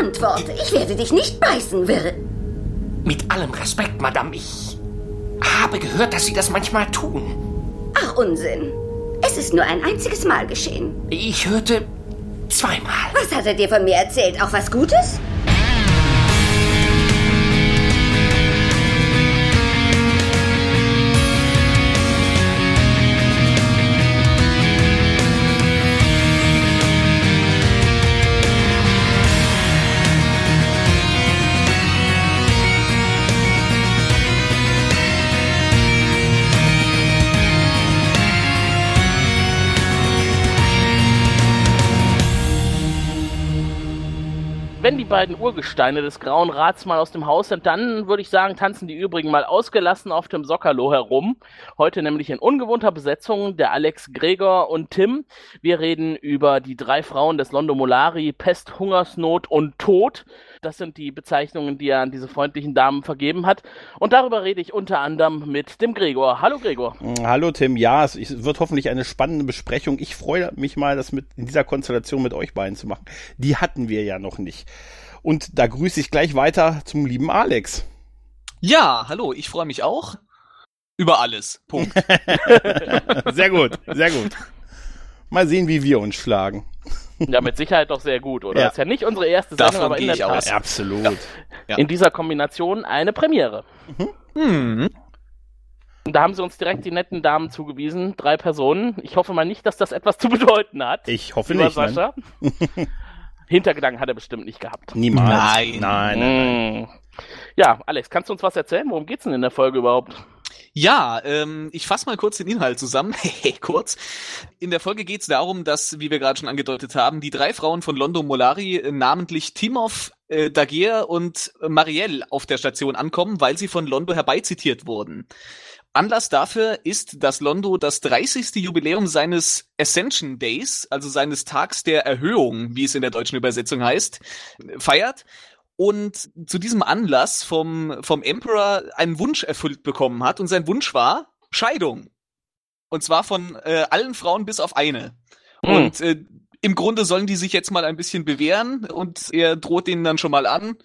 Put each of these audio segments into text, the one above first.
Antworte. Ich werde dich nicht beißen, Wirr. Mit allem Respekt, Madame, ich habe gehört, dass Sie das manchmal tun. Ach, Unsinn. Es ist nur ein einziges Mal geschehen. Ich hörte zweimal. Was hat er dir von mir erzählt? Auch was Gutes? Beiden Urgesteine des Grauen Rats mal aus dem Haus sind, dann würde ich sagen, tanzen die übrigen mal ausgelassen auf dem Sockerlo herum. Heute nämlich in ungewohnter Besetzung der Alex Gregor und Tim. Wir reden über die drei Frauen des Londo Molari, Pest, Hungersnot und Tod. Das sind die Bezeichnungen, die er an diese freundlichen Damen vergeben hat. Und darüber rede ich unter anderem mit dem Gregor. Hallo Gregor. Hallo Tim. Ja, es wird hoffentlich eine spannende Besprechung. Ich freue mich mal, das mit in dieser Konstellation mit euch beiden zu machen. Die hatten wir ja noch nicht. Und da grüße ich gleich weiter zum lieben Alex. Ja, hallo, ich freue mich auch. Über alles. Punkt. sehr gut, sehr gut. Mal sehen, wie wir uns schlagen. Ja, mit Sicherheit doch sehr gut, oder? Ja. Das ist ja nicht unsere erste Sendung, Davon aber in der Tat. Aus. Absolut. Ja. In dieser Kombination eine Premiere. Mhm. Mhm. Und da haben sie uns direkt die netten Damen zugewiesen, drei Personen. Ich hoffe mal nicht, dass das etwas zu bedeuten hat. Ich hoffe nicht. Sascha. Hintergedanken hat er bestimmt nicht gehabt. Niemals. Nein. Nein, nein, nein. Ja, Alex, kannst du uns was erzählen? Worum geht's denn in der Folge überhaupt? Ja, ähm, ich fasse mal kurz den Inhalt zusammen. kurz. In der Folge geht es darum, dass, wie wir gerade schon angedeutet haben, die drei Frauen von Londo Molari, äh, namentlich Timov, äh, Dagier und Marielle, auf der Station ankommen, weil sie von Londo herbeizitiert wurden. Anlass dafür ist, dass Londo das 30. Jubiläum seines Ascension Days, also seines Tags der Erhöhung, wie es in der deutschen Übersetzung heißt, feiert und zu diesem Anlass vom, vom Emperor einen Wunsch erfüllt bekommen hat und sein Wunsch war Scheidung. Und zwar von äh, allen Frauen bis auf eine. Hm. Und äh, im Grunde sollen die sich jetzt mal ein bisschen bewähren und er droht denen dann schon mal an,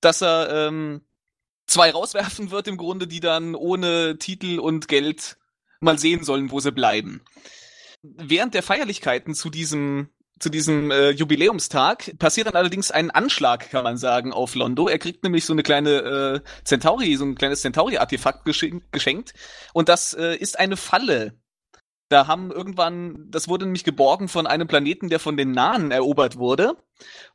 dass er ähm, zwei rauswerfen wird im Grunde, die dann ohne Titel und Geld mal sehen sollen, wo sie bleiben. Während der Feierlichkeiten zu diesem zu diesem äh, Jubiläumstag passiert dann allerdings ein Anschlag, kann man sagen, auf Londo. Er kriegt nämlich so eine kleine äh, Centauri, so ein kleines Centauri-Artefakt geschenkt, und das äh, ist eine Falle. Da haben irgendwann, das wurde nämlich geborgen von einem Planeten, der von den Nahen erobert wurde.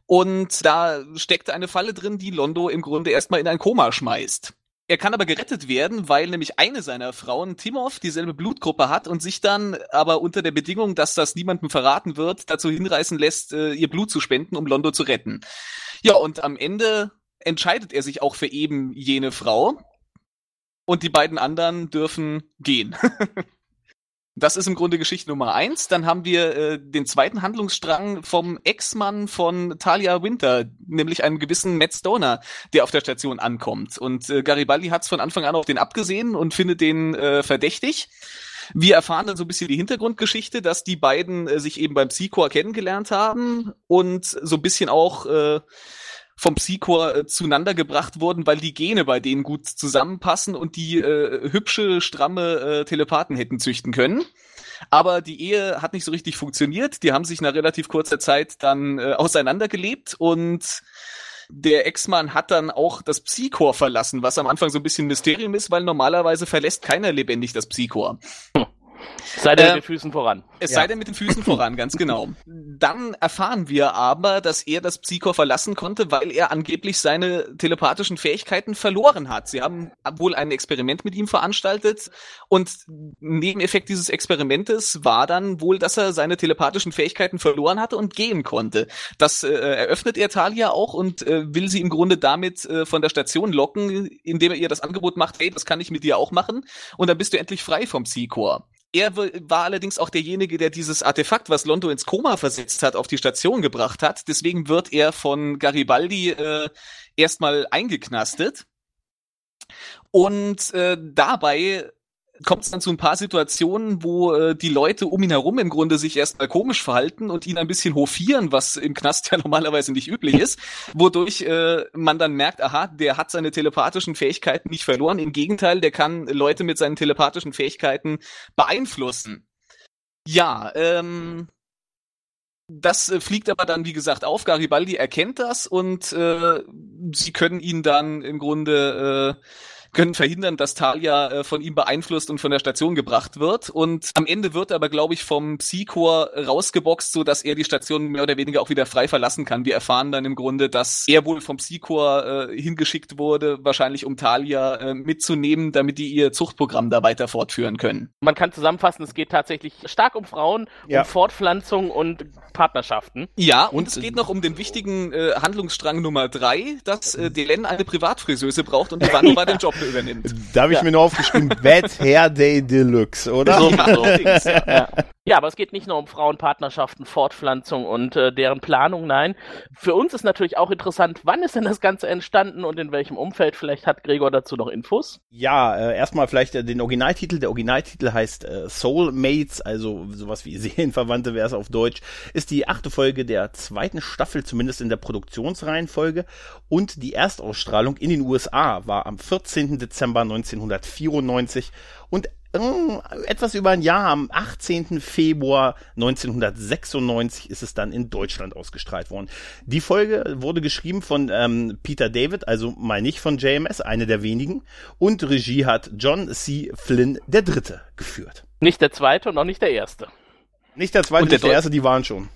Und da steckt eine Falle drin, die Londo im Grunde erstmal in ein Koma schmeißt. Er kann aber gerettet werden, weil nämlich eine seiner Frauen, Timov, dieselbe Blutgruppe hat und sich dann aber unter der Bedingung, dass das niemandem verraten wird, dazu hinreißen lässt, äh, ihr Blut zu spenden, um Londo zu retten. Ja, und am Ende entscheidet er sich auch für eben jene Frau. Und die beiden anderen dürfen gehen. Das ist im Grunde Geschichte Nummer eins. Dann haben wir äh, den zweiten Handlungsstrang vom Ex-Mann von Talia Winter, nämlich einem gewissen Matt Stoner, der auf der Station ankommt. Und äh, Garibaldi hat es von Anfang an auf den abgesehen und findet den äh, verdächtig. Wir erfahren dann so ein bisschen die Hintergrundgeschichte, dass die beiden äh, sich eben beim Psychor kennengelernt haben und so ein bisschen auch äh, vom Psychor äh, zueinander gebracht wurden, weil die Gene bei denen gut zusammenpassen und die äh, hübsche, stramme äh, Telepathen hätten züchten können. Aber die Ehe hat nicht so richtig funktioniert. Die haben sich nach relativ kurzer Zeit dann äh, auseinandergelebt und der Ex-Mann hat dann auch das Psychor verlassen, was am Anfang so ein bisschen Mysterium ist, weil normalerweise verlässt keiner lebendig das Psychor. Sei denn Äh, mit den Füßen voran. Es Ja. sei denn mit den Füßen voran, ganz genau. Dann erfahren wir aber, dass er das Psychor verlassen konnte, weil er angeblich seine telepathischen Fähigkeiten verloren hat. Sie haben wohl ein Experiment mit ihm veranstaltet und Nebeneffekt dieses Experimentes war dann wohl, dass er seine telepathischen Fähigkeiten verloren hatte und gehen konnte. Das äh, eröffnet er Talia auch und äh, will sie im Grunde damit äh, von der Station locken, indem er ihr das Angebot macht, hey, das kann ich mit dir auch machen und dann bist du endlich frei vom Psychor. Er war allerdings auch derjenige, der dieses Artefakt, was Londo ins Koma versetzt hat, auf die Station gebracht hat. Deswegen wird er von Garibaldi äh, erstmal eingeknastet. Und äh, dabei kommt es dann zu ein paar Situationen, wo äh, die Leute um ihn herum im Grunde sich erstmal komisch verhalten und ihn ein bisschen hofieren, was im Knast ja normalerweise nicht üblich ist, wodurch äh, man dann merkt, aha, der hat seine telepathischen Fähigkeiten nicht verloren. Im Gegenteil, der kann Leute mit seinen telepathischen Fähigkeiten beeinflussen. Ja, ähm, das äh, fliegt aber dann, wie gesagt, auf. Garibaldi erkennt das und äh, sie können ihn dann im Grunde äh, können verhindern, dass Talia äh, von ihm beeinflusst und von der Station gebracht wird. Und am Ende wird er aber, glaube ich, vom Psychor rausgeboxt, so dass er die Station mehr oder weniger auch wieder frei verlassen kann. Wir erfahren dann im Grunde, dass er wohl vom Psychor äh, hingeschickt wurde, wahrscheinlich um Talia äh, mitzunehmen, damit die ihr Zuchtprogramm da weiter fortführen können. Man kann zusammenfassen, es geht tatsächlich stark um Frauen, Ja. um Fortpflanzung und Partnerschaften. Ja, und, Und, es geht noch um den wichtigen äh, Handlungsstrang Nummer drei, dass äh, Delenn eine Privatfriseuse braucht und Ivanova den Job übernimmt. Da habe ich Ja. mir nur aufgeschrieben, Bad Hair Day Deluxe, oder? So, Ja, so. Ja. ja, aber es geht nicht nur um Frauenpartnerschaften, Fortpflanzung und äh, deren Planung, nein. Für uns ist natürlich auch interessant, wann ist denn das Ganze entstanden und in welchem Umfeld? Vielleicht hat Gregor dazu noch Infos. Ja, äh, erstmal vielleicht äh, den Originaltitel. Der Originaltitel heißt äh, Soulmates, also sowas wie Seelenverwandte wäre es auf Deutsch. Ist die achte Folge der zweiten Staffel, zumindest in der Produktionsreihenfolge. Und die Erstausstrahlung in den USA war am 14. Dezember 1994 und äh, etwas über ein Jahr, am 18. Februar 1996 ist es dann in Deutschland ausgestrahlt worden. Die Folge wurde geschrieben von ähm, Peter David, also mal nicht von JMS, eine der wenigen. Und Regie hat John C. Flynn der Dritte geführt. Nicht der zweite und auch nicht der erste. Nicht der zweite, Und der der erste, die waren schon.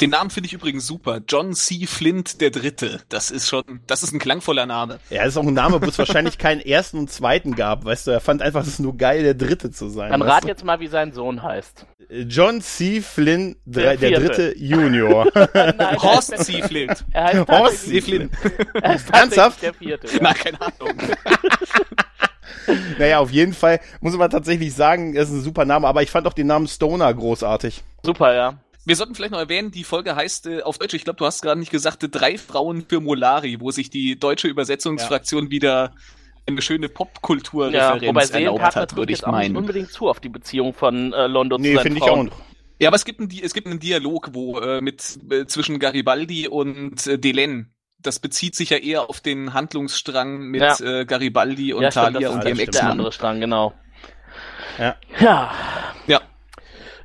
Den Namen finde ich übrigens super. John C. Flint der Dritte. Das ist schon, das ist ein klangvoller Name. Ja, das ist auch ein Name, wo es wahrscheinlich keinen ersten und zweiten gab, weißt du. Er fand einfach, es ist nur geil, der Dritte zu sein. Dann rat du? jetzt mal, wie sein Sohn heißt. John C. Flynn, drei, der, Der Dritte Junior. Nein, Horst er heißt- C. Flint. Er heißt Horst C. Flint. Er ist Ernsthaft? der vierte. Na, Ja. keine Ahnung. naja, auf jeden Fall muss man tatsächlich sagen, es ist ein super Name, aber ich fand auch den Namen Stoner großartig. Super, ja. Wir sollten vielleicht noch erwähnen, die Folge heißt äh, auf Deutsch, ich glaube, du hast gerade nicht gesagt, äh, Drei Frauen für Molari, wo sich die deutsche Übersetzungsfraktion wieder eine schöne Ja, Popkulturreferenz wobei erlaubt hat, würde ich jetzt auch nicht meinen. unbedingt zu auf die Beziehung von äh, Londo Nee, zu seinen finde ich auch Frauen. noch. Ja, aber es gibt einen, Di- es gibt einen Dialog, wo äh, mit äh, zwischen Garibaldi und äh, Delenn. Das bezieht sich ja eher auf den Handlungsstrang mit Ja. äh, Garibaldi und ja, stimmt, Talia das und ist ihrem stimmt. der Ex-Mann. andere Strang, genau. Ja. Ja. Ja.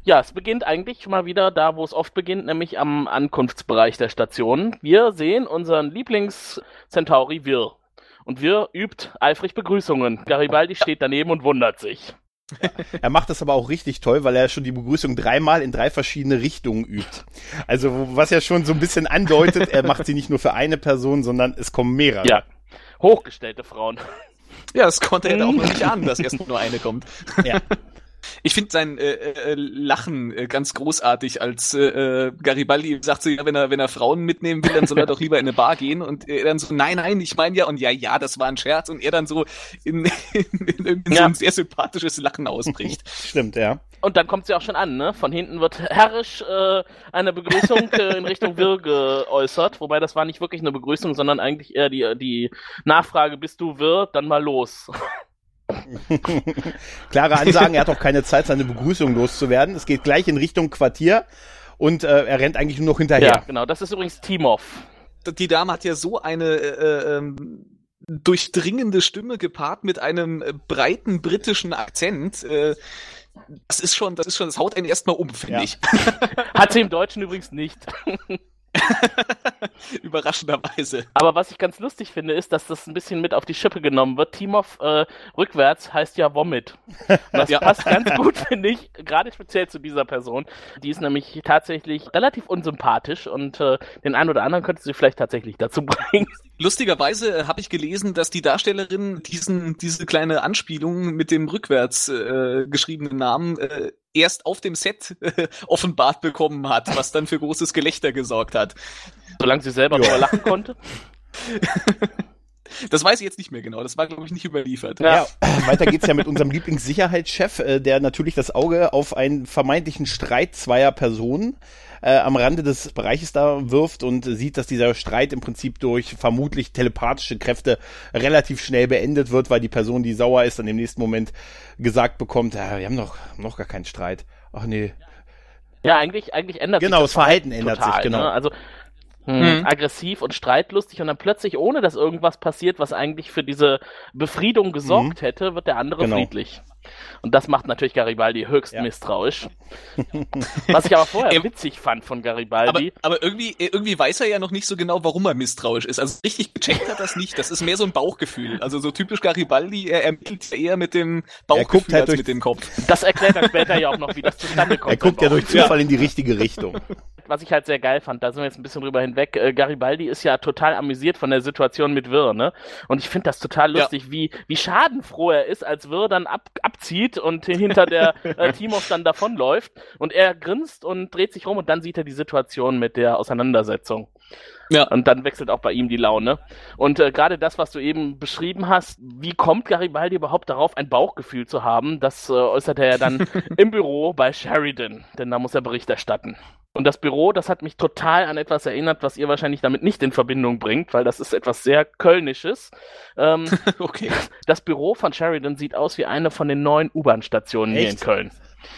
Ja, es beginnt eigentlich mal wieder da, wo es oft beginnt, nämlich am Ankunftsbereich der Station. Wir sehen unseren Lieblings-Centauri Wirr. Und Wirr übt eifrig Begrüßungen. Garibaldi steht daneben und wundert sich. Er macht das aber auch richtig toll, weil er schon die Begrüßung dreimal in drei verschiedene Richtungen übt. Also, was ja schon so ein bisschen andeutet, er macht sie nicht nur für eine Person, sondern es kommen mehrere. Ja. Hochgestellte Frauen. Ja, das konnte er auch noch nicht ahnen, dass erst nur eine kommt. Ja. Ich finde sein äh, äh, Lachen äh, ganz großartig, als äh, äh, Garibaldi sagt so, ja, wenn er wenn er Frauen mitnehmen will, dann soll er doch lieber in eine Bar gehen und er dann so, nein, nein, ich meine ja und ja, ja, das war ein Scherz und er dann so in, in, in, in so Ja. ein sehr sympathisches Lachen ausbricht. Stimmt, ja. Und dann kommt sie auch schon an, ne? Von hinten wird herrisch äh, eine Begrüßung äh, in Richtung Wirr geäußert. Wobei das war nicht wirklich eine Begrüßung, sondern eigentlich eher die, die Nachfrage, bist du Wirr? Dann mal los. Klare Ansagen, er hat auch keine Zeit, seine Begrüßung loszuwerden. Es geht gleich in Richtung Quartier und äh, er rennt eigentlich nur noch Ja, hinterher. genau. Das ist übrigens Timov. Die Dame hat ja so eine äh, ähm, durchdringende Stimme gepaart mit einem äh, breiten britischen Akzent. Äh, das ist schon, das ist schon, das haut einen erstmal um, finde Ja. ich. Hat sie im Deutschen übrigens nicht. Überraschenderweise. Aber was ich ganz lustig finde, ist, dass das ein bisschen mit auf die Schippe genommen wird. Timov äh, rückwärts heißt ja Vomit. Und das Ja. passt ganz gut, finde ich, gerade speziell zu dieser Person. Die ist nämlich tatsächlich relativ unsympathisch und äh, den einen oder anderen könnte sie vielleicht tatsächlich dazu bringen. Lustigerweise äh, habe ich gelesen, dass die Darstellerin diesen, diese kleine Anspielung mit dem rückwärts äh, geschriebenen Namen äh, erst auf dem Set offenbart bekommen hat, was dann für großes Gelächter gesorgt hat. Solange sie selber drüber lachen konnte. Das weiß ich jetzt nicht mehr genau. Das war, glaube ich, nicht überliefert. Ja, weiter geht's ja mit unserem Lieblingssicherheitschef, äh, der natürlich das Auge auf einen vermeintlichen Streit zweier Personen äh, am Rande des Bereiches da wirft und sieht, dass dieser Streit im Prinzip durch vermutlich telepathische Kräfte relativ schnell beendet wird, weil die Person, die sauer ist, dann im nächsten Moment gesagt bekommt, ja, wir haben doch noch gar keinen Streit. Ach nee. Ja, eigentlich, eigentlich ändert Genau, sich das Verhalten ändert total, sich, genau. Ne? Also Mhm. aggressiv und streitlustig und dann plötzlich, ohne dass irgendwas passiert, was eigentlich für diese Befriedung gesorgt hätte, wird der andere Genau. friedlich. Und das macht natürlich Garibaldi höchst Ja. misstrauisch. Was ich aber vorher Er- witzig fand von Aber, Garibaldi. aber irgendwie, irgendwie weiß er ja noch nicht so genau, warum er misstrauisch ist. Also richtig gecheckt hat das nicht. Das ist mehr so ein Bauchgefühl. Also so typisch Garibaldi, er ermittelt ja eher mit dem Bauchgefühl guckt halt als durch- mit dem Kopf. Das erklärt dann später ja auch noch, wie das zustande kommt. Er guckt ja durch Zufall in die richtige Richtung. was ich halt sehr geil fand, da sind wir jetzt ein bisschen drüber hinweg. Äh, Garibaldi ist ja total amüsiert von der Situation mit Wirr, ne? Und ich finde das total Ja. lustig, wie, wie schadenfroh er ist, als Wirr dann ab, abzieht und hinter der äh, Timov dann davonläuft. Und er grinst und dreht sich rum und dann sieht er die Situation mit der Auseinandersetzung. Ja. Und dann wechselt auch bei ihm die Laune. Und äh, gerade das, was du eben beschrieben hast, wie kommt Garibaldi überhaupt darauf, ein Bauchgefühl zu haben, das äh, äußert er ja dann im Büro bei Sheridan, denn da muss er Bericht erstatten. Und das Büro, das hat mich total an etwas erinnert, was ihr wahrscheinlich damit nicht in Verbindung bringt, weil das ist etwas sehr Kölnisches. Ähm, Okay. das Büro von Sheridan sieht aus wie eine von den neuen U-Bahn-Stationen hier in? Köln.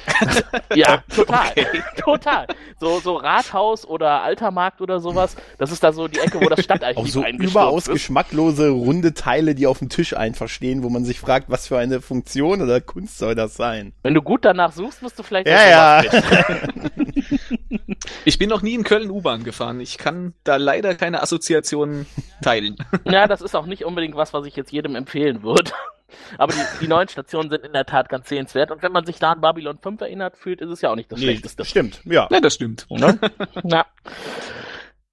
ja, total. Total. So, so Rathaus oder Altermarkt oder sowas. Das ist da so die Ecke, wo das Stadtarchiv Auch so überaus ist. geschmacklose, runde Teile, die auf dem Tisch einfach stehen, wo man sich fragt, was für eine Funktion oder Kunst soll das sein? Wenn du gut danach suchst, musst du vielleicht Ja, finden. Ich bin noch nie in Köln U-Bahn gefahren. Ich kann da leider keine Assoziationen teilen. Ja, das ist auch nicht unbedingt was, was ich jetzt jedem empfehlen würde. Aber die, die neuen Stationen sind in der Tat ganz sehenswert. Und wenn man sich da an Babylon 5 erinnert fühlt, ist es ja auch nicht das Nee, Schlechteste. stimmt, ja. Ja, das stimmt. Ne? ja.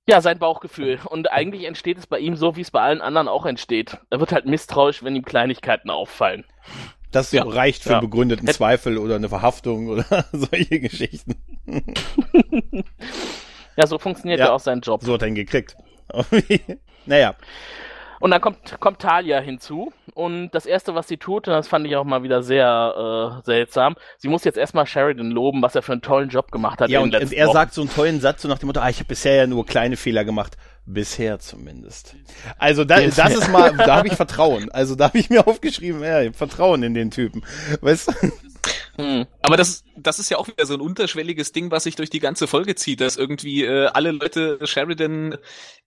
ja, sein Bauchgefühl. Und eigentlich entsteht es bei ihm so, wie es bei allen anderen auch entsteht. Er wird halt misstrauisch, wenn ihm Kleinigkeiten auffallen. Das Ja. reicht für Ja. einen begründeten Hätt- Zweifel oder eine Verhaftung oder solche Geschichten. Ja, so funktioniert Ja. ja, auch sein Job. So hat er ihn gekriegt. naja, Und dann kommt, kommt Talia hinzu. Und das Erste, was sie tut, und das fand ich auch mal wieder sehr äh, seltsam, sie muss jetzt erstmal Sheridan loben, was er für einen tollen Job gemacht hat. ja, und, und er Wochen. sagt so einen tollen Satz so nach dem Motto, ah, ich habe bisher ja nur kleine Fehler gemacht. Bisher zumindest. Also da, das ist mal, da habe ich Vertrauen. Also da habe ich mir aufgeschrieben, ja, Vertrauen in den Typen. Weißt du? Hm. Aber das, das ist ja auch wieder so ein unterschwelliges Ding, was sich durch die ganze Folge zieht, dass irgendwie äh, alle Leute Sheridan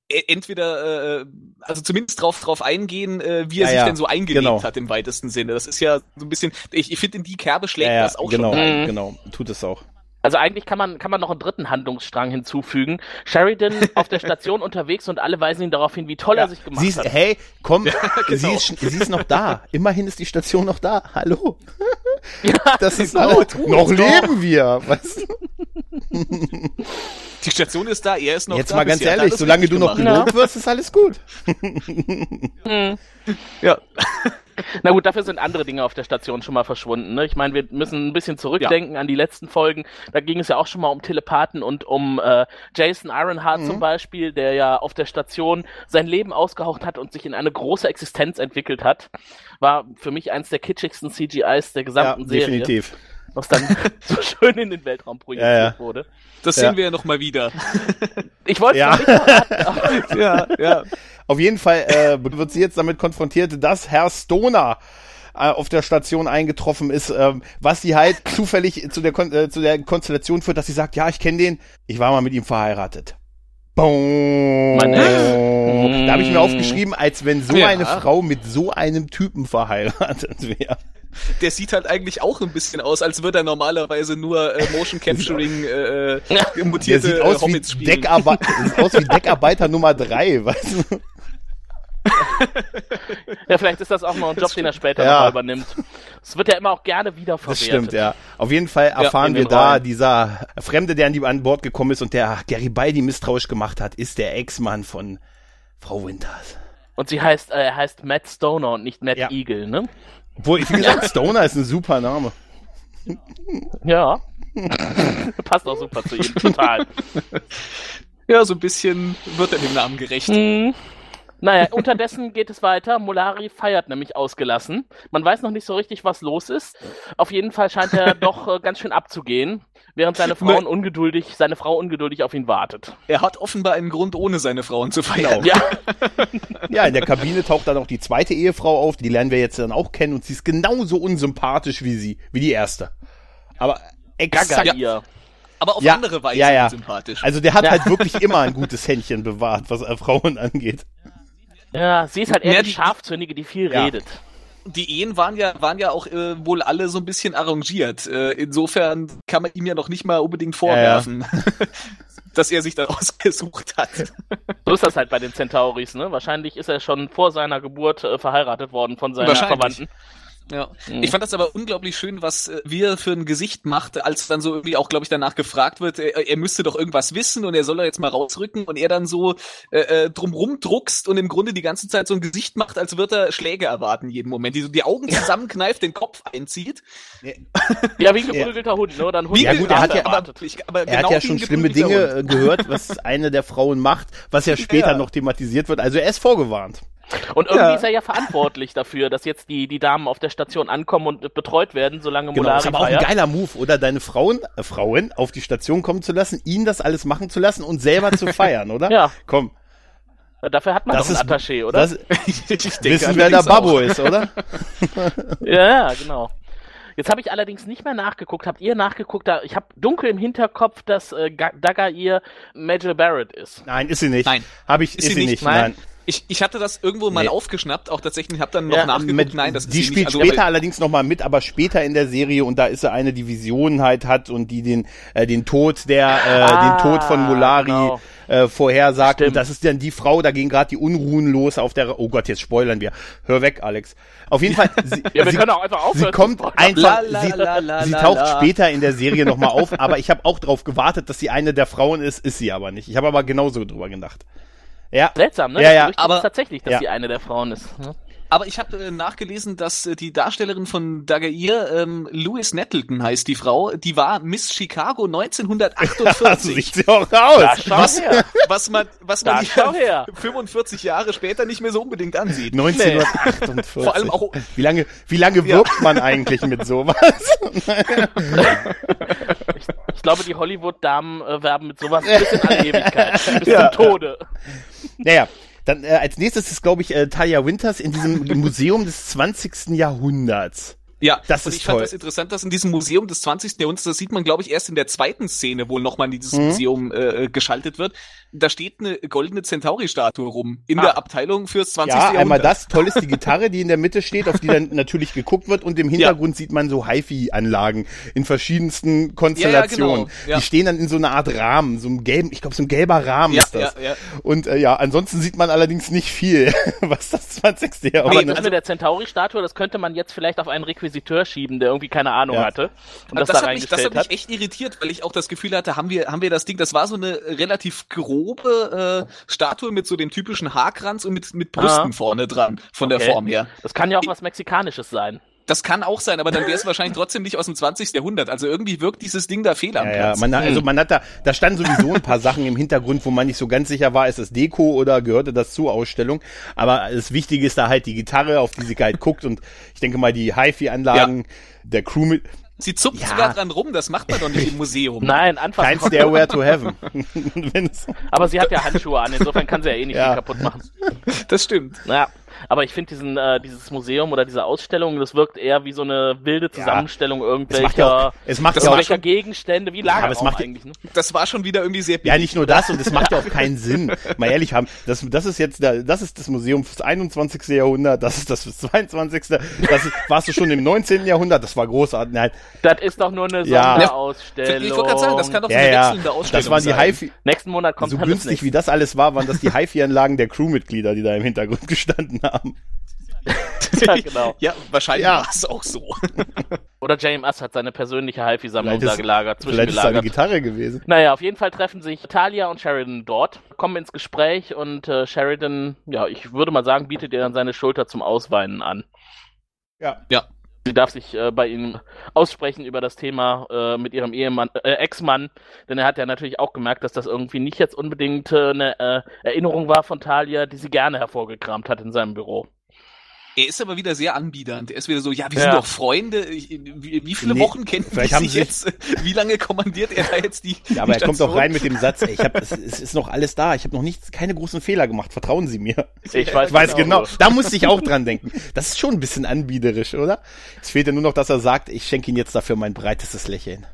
äh, entweder, äh, also zumindest drauf, drauf eingehen, äh, wie er Ja, sich ja, denn so eingelebt genau. hat im weitesten Sinne. Das ist ja so ein bisschen, ich, ich finde, in die Kerbe schlägt Ja, das auch genau, schon rein. Genau, tut es auch. Also eigentlich kann man, kann man noch einen dritten Handlungsstrang hinzufügen. Sheridan auf der Station unterwegs und alle weisen ihn darauf hin, wie toll er sich gemacht Sie ist, hat. hey, komm, genau. sie, ist, sie ist noch da. Immerhin ist die Station noch da. Hallo. das ist genau, alles. Noch leben wir. Weißt du? Die Station ist da, er ist noch Jetzt da. mal ganz ehrlich, solange du noch gemacht. gelobt wirst, ist alles gut. Hm. Ja. Na gut, dafür sind andere Dinge auf der Station schon mal verschwunden. Ne? Ich meine, wir müssen ein bisschen zurückdenken an die letzten Folgen. Da ging es ja auch schon mal um Telepathen und um äh, Jason Ironheart Mhm. zum Beispiel, der ja auf der Station sein Leben ausgehaucht hat und sich in eine große Existenz entwickelt hat. War für mich eins der kitschigsten CGIs der Ja, gesamten Serie, definitiv. was dann so schön in den Weltraum projiziert Ja, ja. wurde. Das Ja. sehen wir ja noch mal wieder. Ich wollte Ja. noch nicht verraten, ja, ja. Auf jeden Fall äh, wird sie jetzt damit konfrontiert, dass Herr Stoner äh, auf der Station eingetroffen ist, ähm, was sie halt zufällig zu der, Kon äh, zu der Konstellation führt, dass sie sagt, ja, ich kenne den, ich war mal mit ihm verheiratet. Boom. Da habe ich mir aufgeschrieben, als wenn so Ja. eine Frau mit so einem Typen verheiratet wäre. Der sieht halt eigentlich auch ein bisschen aus, als würde er normalerweise nur äh, Motion Capturing äh, äh, Der mutierte sieht äh, aus wie, Hobbits spielen. Deckarbe sieht aus wie Deckarbeiter Nummer drei, weißt du? ja, vielleicht ist das auch noch ein Job, den er später Ja. noch mal übernimmt. Es wird ja immer auch gerne wiederverwertet. Das stimmt, ja. Auf jeden Fall erfahren in wir da, Rollen. dieser Fremde, der an, die, an Bord gekommen ist und der Garibaldi misstrauisch gemacht hat, ist der Ex-Mann von Frau Winters. Und sie heißt, äh, er heißt Matt Stoner und nicht Matt Ja. Eagle, ne? Obwohl, wie gesagt, Stoner ist ein super Name. Ja. Passt auch super zu ihm, total. Ja, so ein bisschen wird er dem Namen gerecht. Hm. Naja, unterdessen geht es weiter. Molari feiert nämlich ausgelassen. Man weiß noch nicht so richtig, was los ist. Auf jeden Fall scheint er doch äh, ganz schön abzugehen, während seine Frau Ne- ungeduldig, seine Frau ungeduldig auf ihn wartet. Er hat offenbar einen Grund, ohne seine Frauen zu feiern. Ja, Ja, in der Kabine taucht dann auch die zweite Ehefrau auf, die lernen wir jetzt dann auch kennen und sie ist genauso unsympathisch wie sie, wie die erste. Aber exakt. Ja. ihr. Aber auf Ja, andere Weise ja, ja. sympathisch. Also der hat Ja. halt wirklich immer ein gutes Händchen bewahrt, was äh, Frauen angeht. Ja, sie ist halt eher Ja, die die- Scharfzüngige, die viel Ja. redet. die Ehen waren ja, waren ja auch äh, wohl alle so ein bisschen arrangiert. Äh, insofern kann man ihm ja noch nicht mal unbedingt vorwerfen, dass er sich da ausgesucht hat. So ist das halt bei den Centauris, ne? Wahrscheinlich ist er schon vor seiner Geburt äh, verheiratet worden von Wahrscheinlich. Verwandten. Ja. Mhm. Ich fand das aber unglaublich schön, was äh, wir für ein Gesicht macht, als dann so irgendwie auch, glaube ich, danach gefragt wird, er, er müsste doch irgendwas wissen und er soll da jetzt mal rausrücken und er dann so äh, äh, drumrum druckst und im Grunde die ganze Zeit so ein Gesicht macht, als würde er Schläge erwarten jeden Moment, die so die Augen zusammenkneift, den Kopf einzieht. Ja, wie ein geprügelter Hund, ne? Oder ein Hund, Ja, gut, er hat ja- aber, ich, aber Er genau hat ja schon schlimme Dinge Hund. äh, gehört, was eine der Frauen macht, was ja später Ja. noch thematisiert wird. Also er ist vorgewarnt. Und irgendwie Ja. ist er ja verantwortlich dafür, dass jetzt die, die Damen auf der Station ankommen und betreut werden, solange Genau, Molari ist aber auch ein geiler Move, oder? Deine Frauen, äh, Frauen auf die Station kommen zu lassen, ihnen das alles machen zu lassen und selber zu feiern, oder? Ja. Komm, Dafür hat man das doch ist, einen Attaché, oder? das, Ich denke wissen, wer der. Babbo ist, oder? Ja, ja, genau. Jetzt habe ich allerdings nicht mehr nachgeguckt. Habt ihr nachgeguckt? Da, ich habe dunkel im Hinterkopf, dass äh, Ga- Dagger Major Barrett ist. Nein, ist sie nicht. Nein. Habe ich, ist, sie nicht. Nein. Nein. Ich, ich hatte das irgendwo mal Nee. aufgeschnappt, auch tatsächlich, habe dann noch Ja, nachgeguckt. Mit, Nein, das ist die sie spielt nicht. Also, später aber- allerdings nochmal mit, aber später in der Serie und da ist sie eine, die Visionen halt hat und die den, äh, den Tod der, äh, Ah, den Tod von Molari genau. äh, vorhersagt. Stimmt. Und das ist dann die Frau, da gehen gerade die Unruhen los auf der, oh Gott, jetzt spoilern wir. Hör weg, Alex. Auf jeden Fall, sie, Ja, wir sie, können auch einfach aufhören. sie kommt einfach, La, la, sie, la, la, sie la, taucht la. später in der Serie nochmal auf, aber ich habe auch drauf gewartet, dass sie eine der Frauen ist, ist sie aber nicht. Ich habe aber genauso drüber gedacht. Ja, Seltsam, ne? Ja, Das ja. Aber- tatsächlich, dass Ja. sie eine der Frauen ist. ne? Aber ich habe äh, nachgelesen, dass äh, die Darstellerin von Dagair, ähm, Louis Nettleton heißt die Frau, die war Miss Chicago so 1948. sieht sie auch aus. was, her. was man, was man schau her. 45 Jahre später nicht mehr so unbedingt ansieht. 1948. Vor allem auch- Wie lange, wie lange Ja. wirkt man eigentlich mit sowas? Ich glaube, die Hollywood-Damen äh, werben mit sowas bis in alle Ewigkeit. Bis Ja. zum Tode. naja, dann äh, als nächstes ist, glaube ich, äh, Talia Winters in diesem Museum des 20. Jahrhunderts. Ja, Das und ist ich fand toll. das interessant, dass in diesem Museum des 20. Jahrhunderts, das sieht man, glaube ich, erst in der zweiten Szene wohl nochmal in dieses Mhm. Museum äh, geschaltet wird. Da steht eine goldene Centauri-Statue rum in Ah. der Abteilung fürs 20. Ja, Jahrhundert. einmal das. Toll ist die Gitarre, die in der Mitte steht, auf die dann natürlich geguckt wird. Und im Hintergrund sieht man so HiFi-Anlagen in verschiedensten Konstellationen. genau, ja. Die stehen dann in so einer Art Rahmen, so einem gelben, ich glaube, so ein gelber Rahmen Ja, ist das. ja, ja. Und äh, ja, ansonsten sieht man allerdings nicht viel, was das 20. Aber Jahrhundert das also- mit der Centauri-Statue, das könnte man jetzt vielleicht auf einen Requisiteur schieben, der irgendwie keine Ahnung Ja. hatte und Das, das, da hat mich, das hat mich hat. echt irritiert, weil ich auch das Gefühl hatte, haben wir, haben wir das Ding, das war so eine relativ grobe äh, Statue mit so dem typischen Haarkranz und mit, mit Brüsten Ah. vorne dran, von Okay. der Form her. Das kann ja auch was Mexikanisches sein. Das kann auch sein, aber dann wäre es wahrscheinlich trotzdem nicht aus dem 20. Jahrhundert. Also irgendwie wirkt dieses Ding da fehl am Ja, ja, Platz. man, hat- also man hat da, da standen sowieso ein paar Sachen im Hintergrund, wo man nicht so ganz sicher war, ist es Deko oder gehörte das zur Ausstellung. Aber das Wichtige ist da halt die Gitarre, auf die sie halt guckt und ich denke mal die HiFi-Anlagen, der Crew mit, Sie zupft Ja. sogar dran rum, das macht man doch nicht im Museum. Nein, anfassen. kein Stairway to Heaven. Aber sie hat ja Handschuhe an, insofern kann sie ja eh nicht Ja. viel kaputt machen. Das stimmt. Naja, aber ich finde diesen, äh, dieses Museum oder diese Ausstellung, das wirkt eher wie so eine wilde Zusammenstellung es irgendwelcher, macht ja auch, es macht ja Gegenstände, wie Lagerraum aber es macht- eigentlich. Ne? Das war schon wieder irgendwie sehr ja nicht nur das und es macht ja auch keinen Sinn. Mal ehrlich haben, das, das ist jetzt, das ist das Museum fürs 21. Jahrhundert, das ist das fürs 22. Das ist, warst du schon im 19. Jahrhundert, das war großartig. Nein, Das ist doch nur eine Ja. Sonderausstellung. Ich wollte gerade sagen, das kann doch ja, eine ja, wechselnde Ausstellung das waren die sein. HiFi, Nächsten Monat kommt so günstig wie das alles war, waren das die HiFi-Anlagen der Crewmitglieder, die da im Hintergrund gestanden haben. Ja, genau. Ja, wahrscheinlich Ja. war es auch so. Oder James hat seine persönliche Vielleicht da ist- gelagert, Vielleicht ist es eine zwischengelagert. Gitarre gewesen. Naja, auf jeden Fall treffen sich Talia und Sheridan dort, kommen ins Gespräch und äh, Sheridan, ja, ich würde mal sagen, bietet ihr dann seine Schulter zum Ausweinen an. Ja. Ja. Sie darf sich äh, bei ihm aussprechen über das Thema äh, mit ihrem Ehemann, äh, Ex-Mann, denn er hat ja natürlich auch gemerkt, dass das irgendwie nicht jetzt unbedingt äh, eine äh, Erinnerung war von Talia, die sie gerne hervorgekramt hat in seinem Büro. Er ist aber wieder sehr anbiedernd. Er ist wieder so, ja, wir Ja. sind doch Freunde. Wie, wie viele Nee, Wochen kennen haben sich jetzt? Wie lange kommandiert er da jetzt die Ja, aber die er kommt auch rein mit dem Satz, ey, ich hab, es, es ist noch alles da, ich habe noch nichts, keine großen Fehler gemacht, vertrauen Sie mir. Ich Ich weiß genau, da musste ich auch dran denken. Das ist schon ein bisschen anbiederisch, oder? Es fehlt ja nur noch, dass er sagt, ich schenke Ihnen jetzt dafür mein breitestes Lächeln.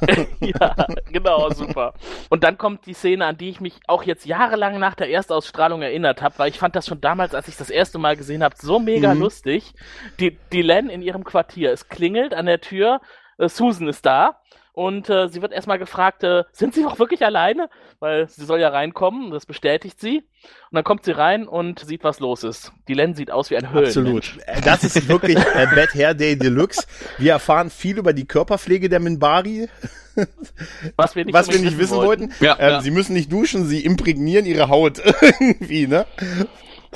ja, genau, super. Und dann kommt die Szene, an die ich mich auch jetzt jahrelang nach der Erstausstrahlung erinnert habe, weil ich fand das schon damals, als ich das erste Mal gesehen habe, so mega Mhm. lustig. Die, die Len in ihrem Quartier, es klingelt an der Tür, äh, Susan ist da. Und äh, sie wird erstmal gefragt, äh, sind Sie auch wirklich alleine? Weil sie soll ja reinkommen, das bestätigt sie. Und dann kommt sie rein und sieht, was los ist. Die Len sieht aus wie ein Höhlenmensch. Absolut. Äh, Das ist wirklich äh, Bad Hair Day Deluxe. Wir erfahren viel über die Körperpflege der Minbari, Was wir nicht, was wir nicht wissen wollten. Ja, ähm, ja. Sie müssen nicht duschen, sie imprägnieren ihre Haut irgendwie, ne?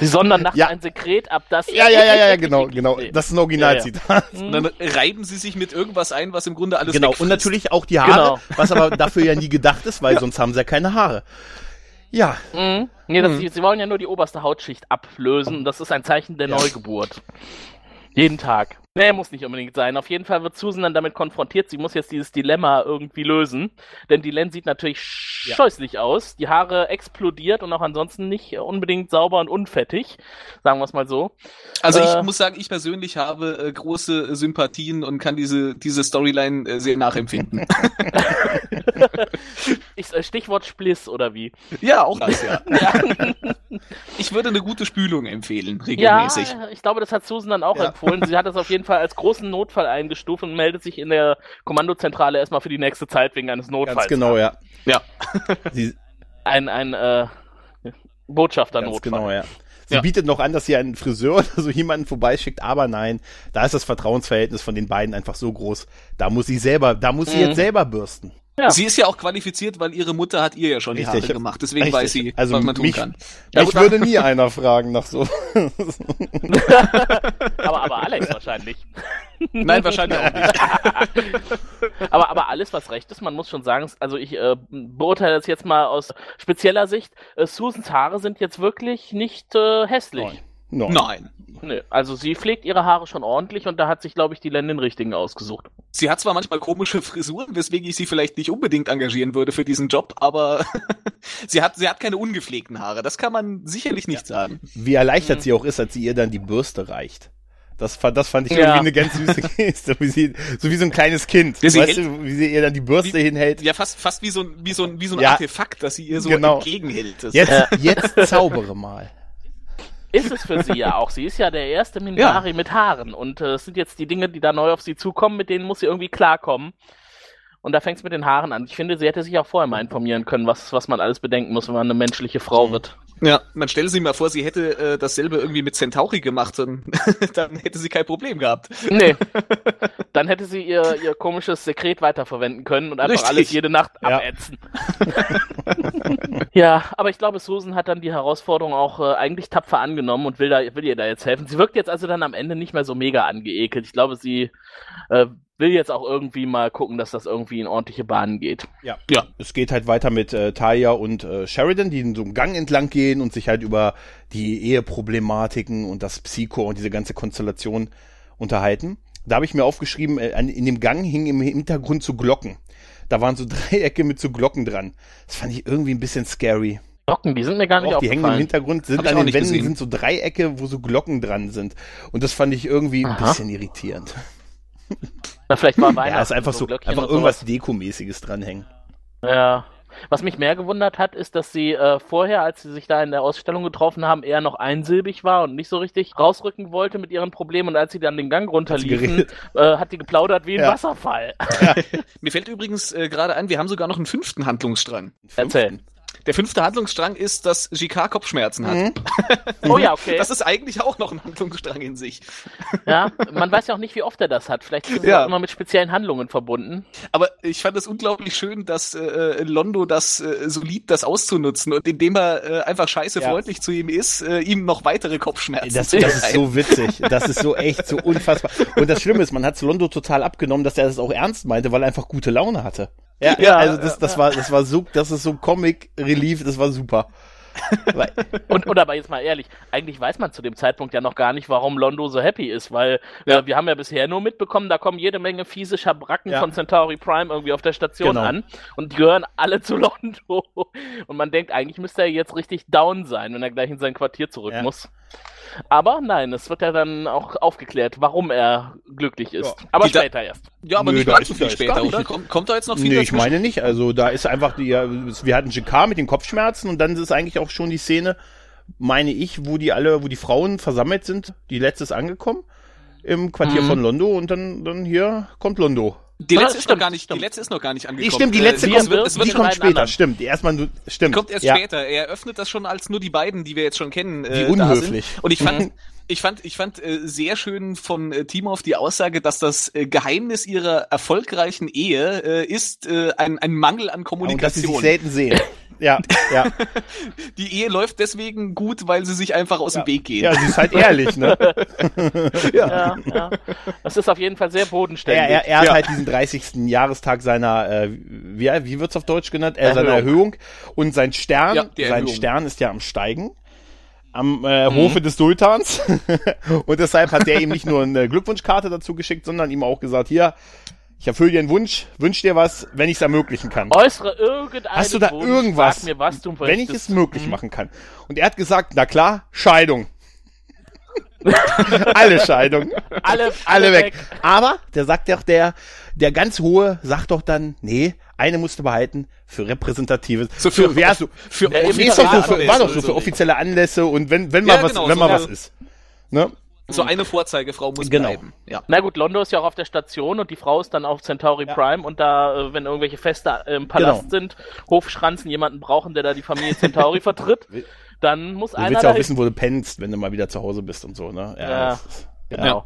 Sie sondern nachts Ja. ein Sekret ab, das... Ja, ja, ja, ja, genau, genau. Das ist ein Originalzitat. Und dann reiben sie sich mit irgendwas ein, was im Grunde alles Genau, wegfrisst. und natürlich auch die Haare, Genau. was aber dafür ja nie gedacht ist, weil sonst haben sie ja keine Haare. Ja, Mhm. Nee, das, Hm. sie, sie wollen ja nur die oberste Hautschicht ablösen das ist ein Zeichen der Ja. Neugeburt. Jeden Tag. Nee, muss nicht unbedingt sein. Auf jeden Fall wird Susan dann damit konfrontiert. Sie muss jetzt dieses Dilemma irgendwie lösen. Denn die Len sieht natürlich Ja. scheußlich aus. Die Haare explodiert und auch ansonsten nicht unbedingt sauber und unfettig. Sagen wir es mal so. Also ich Äh, muss sagen, ich persönlich habe äh, große Sympathien und kann diese, diese Storyline äh, sehr nachempfinden. Ich, äh, Stichwort Spliss oder wie? ja, auch das, ja. Ja, Ich würde eine gute Spülung empfehlen, ja, regelmäßig. ich glaube, das hat Susan dann auch Ja. empfohlen. Sie hat das auf jeden Fall als großen Notfall eingestuft und meldet sich in der Kommandozentrale erstmal für die nächste Zeit wegen eines Notfalls. ganz genau, ja. Ja. Sie, Ein, ein äh, Botschafter ganz Notfall. genau, ja. Sie Ja. bietet noch an, dass sie einen Friseur oder so jemanden vorbeischickt, aber nein, da ist das Vertrauensverhältnis von den beiden einfach so groß. Da muss sie selber, da muss sie Mhm. jetzt selber bürsten. Ja. Sie ist ja auch qualifiziert, weil ihre Mutter hat ihr ja schon die Richtig. Haare gemacht. Deswegen Richtig. weiß sie, Also was man tun mich- kann. Ja, Mich würde nie einer fragen nach so. aber, aber Alex wahrscheinlich. Nein, wahrscheinlich auch nicht. aber, aber alles, was recht ist, man muss schon sagen, also ich äh, beurteile das jetzt mal aus spezieller Sicht. Äh, Susans Haare sind jetzt wirklich nicht äh, hässlich. Nein. Nein. Nö, also sie pflegt ihre Haare schon ordentlich und da hat sich, glaube ich, die Len den richtigen ausgesucht. Sie hat zwar manchmal komische Frisuren, weswegen ich sie vielleicht nicht unbedingt engagieren würde für diesen Job, aber sie hat, sie hat keine ungepflegten Haare. Das kann man sicherlich nicht sagen. Wie erleichtert sie auch ist, als sie ihr dann die Bürste reicht. Das fand, das fand ich Ja. irgendwie eine ganz süße Geste, wie sie, so wie so ein kleines Kind. Ja, sie weißt hält- du, wie sie ihr dann die Bürste hinhält. Ja, fast, fast wie so ein, wie so ein, wie so ein Ja. Artefakt, das sie ihr so Genau. entgegenhält. Jetzt, jetzt zaubere mal. Ist es für sie ja auch. Sie ist ja der erste Minari mit Haaren. Und äh, es sind jetzt die Dinge, die da neu auf sie zukommen, mit denen muss sie irgendwie klarkommen. Und da fängt es mit den Haaren an. Ich finde, sie hätte sich auch vorher mal informieren können, was, was man alles bedenken muss, wenn man eine menschliche Frau wird. Ja, man stelle sich mal vor, sie hätte äh, dasselbe irgendwie mit Centauri gemacht, dann, dann hätte sie kein Problem gehabt. Nee. Dann hätte sie ihr, ihr komisches Sekret weiterverwenden können und einfach Richtig. alles jede Nacht Ja. abätzen. ja, aber ich glaube, Susan hat dann die Herausforderung auch äh, eigentlich tapfer angenommen und will, da, will ihr da jetzt helfen. Sie wirkt jetzt also dann am Ende nicht mehr so mega angeekelt. Ich glaube, sie äh, will jetzt auch irgendwie mal gucken, dass das irgendwie in ordentliche Bahnen geht. Ja. Ja. Es geht halt weiter mit äh, Talia und äh, Sheridan, die in so einem Gang entlang gehen und sich halt über die Eheproblematiken und das Psycho und diese ganze Konstellation unterhalten. Da habe ich mir aufgeschrieben, äh, in dem Gang hingen im Hintergrund so Glocken. Da waren so Dreiecke mit so Glocken dran. Das fand ich irgendwie ein bisschen scary. Glocken, die sind mir gar nicht Auch die hängen im. Hintergrund, sind an den Wänden gesehen. sind so Dreiecke, wo so Glocken dran sind. Und das fand ich irgendwie ein Aha. bisschen irritierend. Na, vielleicht war Weihnachten. Ja, ist einfach so, Glöckchen einfach irgendwas sowas. Dekomäßiges dranhängen. Ja. Was mich mehr gewundert hat, ist, dass sie äh, vorher, als sie sich da in der Ausstellung getroffen haben, eher noch einsilbig war und nicht so richtig rausrücken wollte mit ihren Problemen. Und als sie dann den Gang runterliefen, äh, hat die geplaudert wie ein Ja. Wasserfall. Mir fällt übrigens äh, gerade ein, wir haben sogar noch einen fünften Handlungsstrang. Erzähl. Der fünfte Handlungsstrang ist, dass JK Kopfschmerzen hat. Mhm. Oh ja, okay. Das ist eigentlich auch noch ein Handlungsstrang in sich. ja, man weiß ja auch nicht, wie oft er das hat. Vielleicht ist es Ja. auch immer mit speziellen Handlungen verbunden. Aber ich fand es unglaublich schön, dass äh, Londo das äh, so liebt, das auszunutzen und indem er äh, einfach scheiße Ja. freundlich zu ihm ist, äh, ihm noch weitere Kopfschmerzen Das, das ist so witzig. Das ist so echt so unfassbar. Und das Schlimme ist, man hat Londo total abgenommen, dass er das auch ernst meinte, weil er einfach gute Laune hatte. Ja, Ja, also das, das war, das war so, das ist so Comic Relief, das war super. Und, und aber jetzt mal ehrlich, eigentlich weiß man zu dem Zeitpunkt ja noch gar nicht, warum Londo so happy ist, weil äh, wir haben ja bisher nur mitbekommen, da kommen jede Menge fiese Schabracken Ja. von Centauri Prime irgendwie auf der Station Genau. an und die gehören alle zu Londo. Und man denkt, eigentlich müsste er jetzt richtig down sein, wenn er gleich in sein Quartier zurück Ja. muss. Aber nein, es wird ja dann auch aufgeklärt, warum er glücklich ist. Ja. Aber Die da- später erst. Ja, aber Nö, nicht da ganz so viel da später, nicht- oder? Kommt, kommt da jetzt noch viel nee, ich dazwischen? meine nicht. Also da ist einfach die, ja, wir hatten JK mit den Kopfschmerzen und dann ist eigentlich auch schon die Szene, meine ich, wo die alle, wo die Frauen versammelt sind, die letztes angekommen im Quartier Mhm. von Londo und dann, dann hier kommt Londo. Die letzte ist noch stimmt, gar nicht, die letzte ist noch gar nicht angekommen. Die stimmt, die Äh, letzte sie kommt- es wird, es wird die kommt später, stimmt. Die erstmal stimmt. kommt erst ja. später. Er öffnet das schon als nur die beiden, die wir jetzt schon kennen. Äh, da unhöflich. sind. Und ich fand, ich fand, ich fand äh, sehr schön von äh, Timov die Aussage, dass das äh, Geheimnis ihrer erfolgreichen Ehe äh, ist äh, ein, ein Mangel an Und dass sie sich Kommunikation. selten sehen. Ja, ja. Die Ehe läuft deswegen gut, weil sie sich einfach aus dem Weg gehen. Ja, sie ist halt ehrlich, ne? Ja, ja. Das ist auf jeden Fall sehr Er, bodenständig. er, er hat Ja. halt diesen 30. Jahrestag seiner, äh, wie, wie wird's auf Deutsch genannt? Äh, seiner Erhöhung. Erhöhung. Und sein Stern, Ja, sein. Stern ist ja am Steigen. Am äh, Hofe des Sultans. und deshalb hat der ihm nicht nur eine Glückwunschkarte dazu geschickt, sondern ihm auch gesagt, hier, ich erfülle dir einen Wunsch, wünsch dir was, wenn ich es ermöglichen kann. Äußere irgendeinen Hast du da Wunsch, irgendwas, Sag mir, was du wenn ich es möglich machen kann? Und er hat gesagt, na klar, Scheidung. alle Scheidungen. alle, alle weg. Aber, der sagt doch, der, der ganz hohe sagt doch dann, nee, eine musst du behalten für repräsentatives. So für- wer hast du? für Äh, offizielle nee, so, für, Anlässe war doch so für so. offizielle Anlässe und wenn, wenn Ja, mal was, genau, wenn so mal was ist. Ne? So eine Vorzeigefrau muss Genau. bleiben. Ja. Na gut, Londo ist ja auch auf der Station und die Frau ist dann auf Centauri Prime und da, äh, wenn irgendwelche Feste äh, im Palast Genau. sind, Hofschranzen jemanden brauchen, der da die Familie Centauri vertritt, dann muss Du einer willst ja auch wissen, wo du pennst, wenn du mal wieder zu Hause bist und so, ne? Ja. das ist- Genau.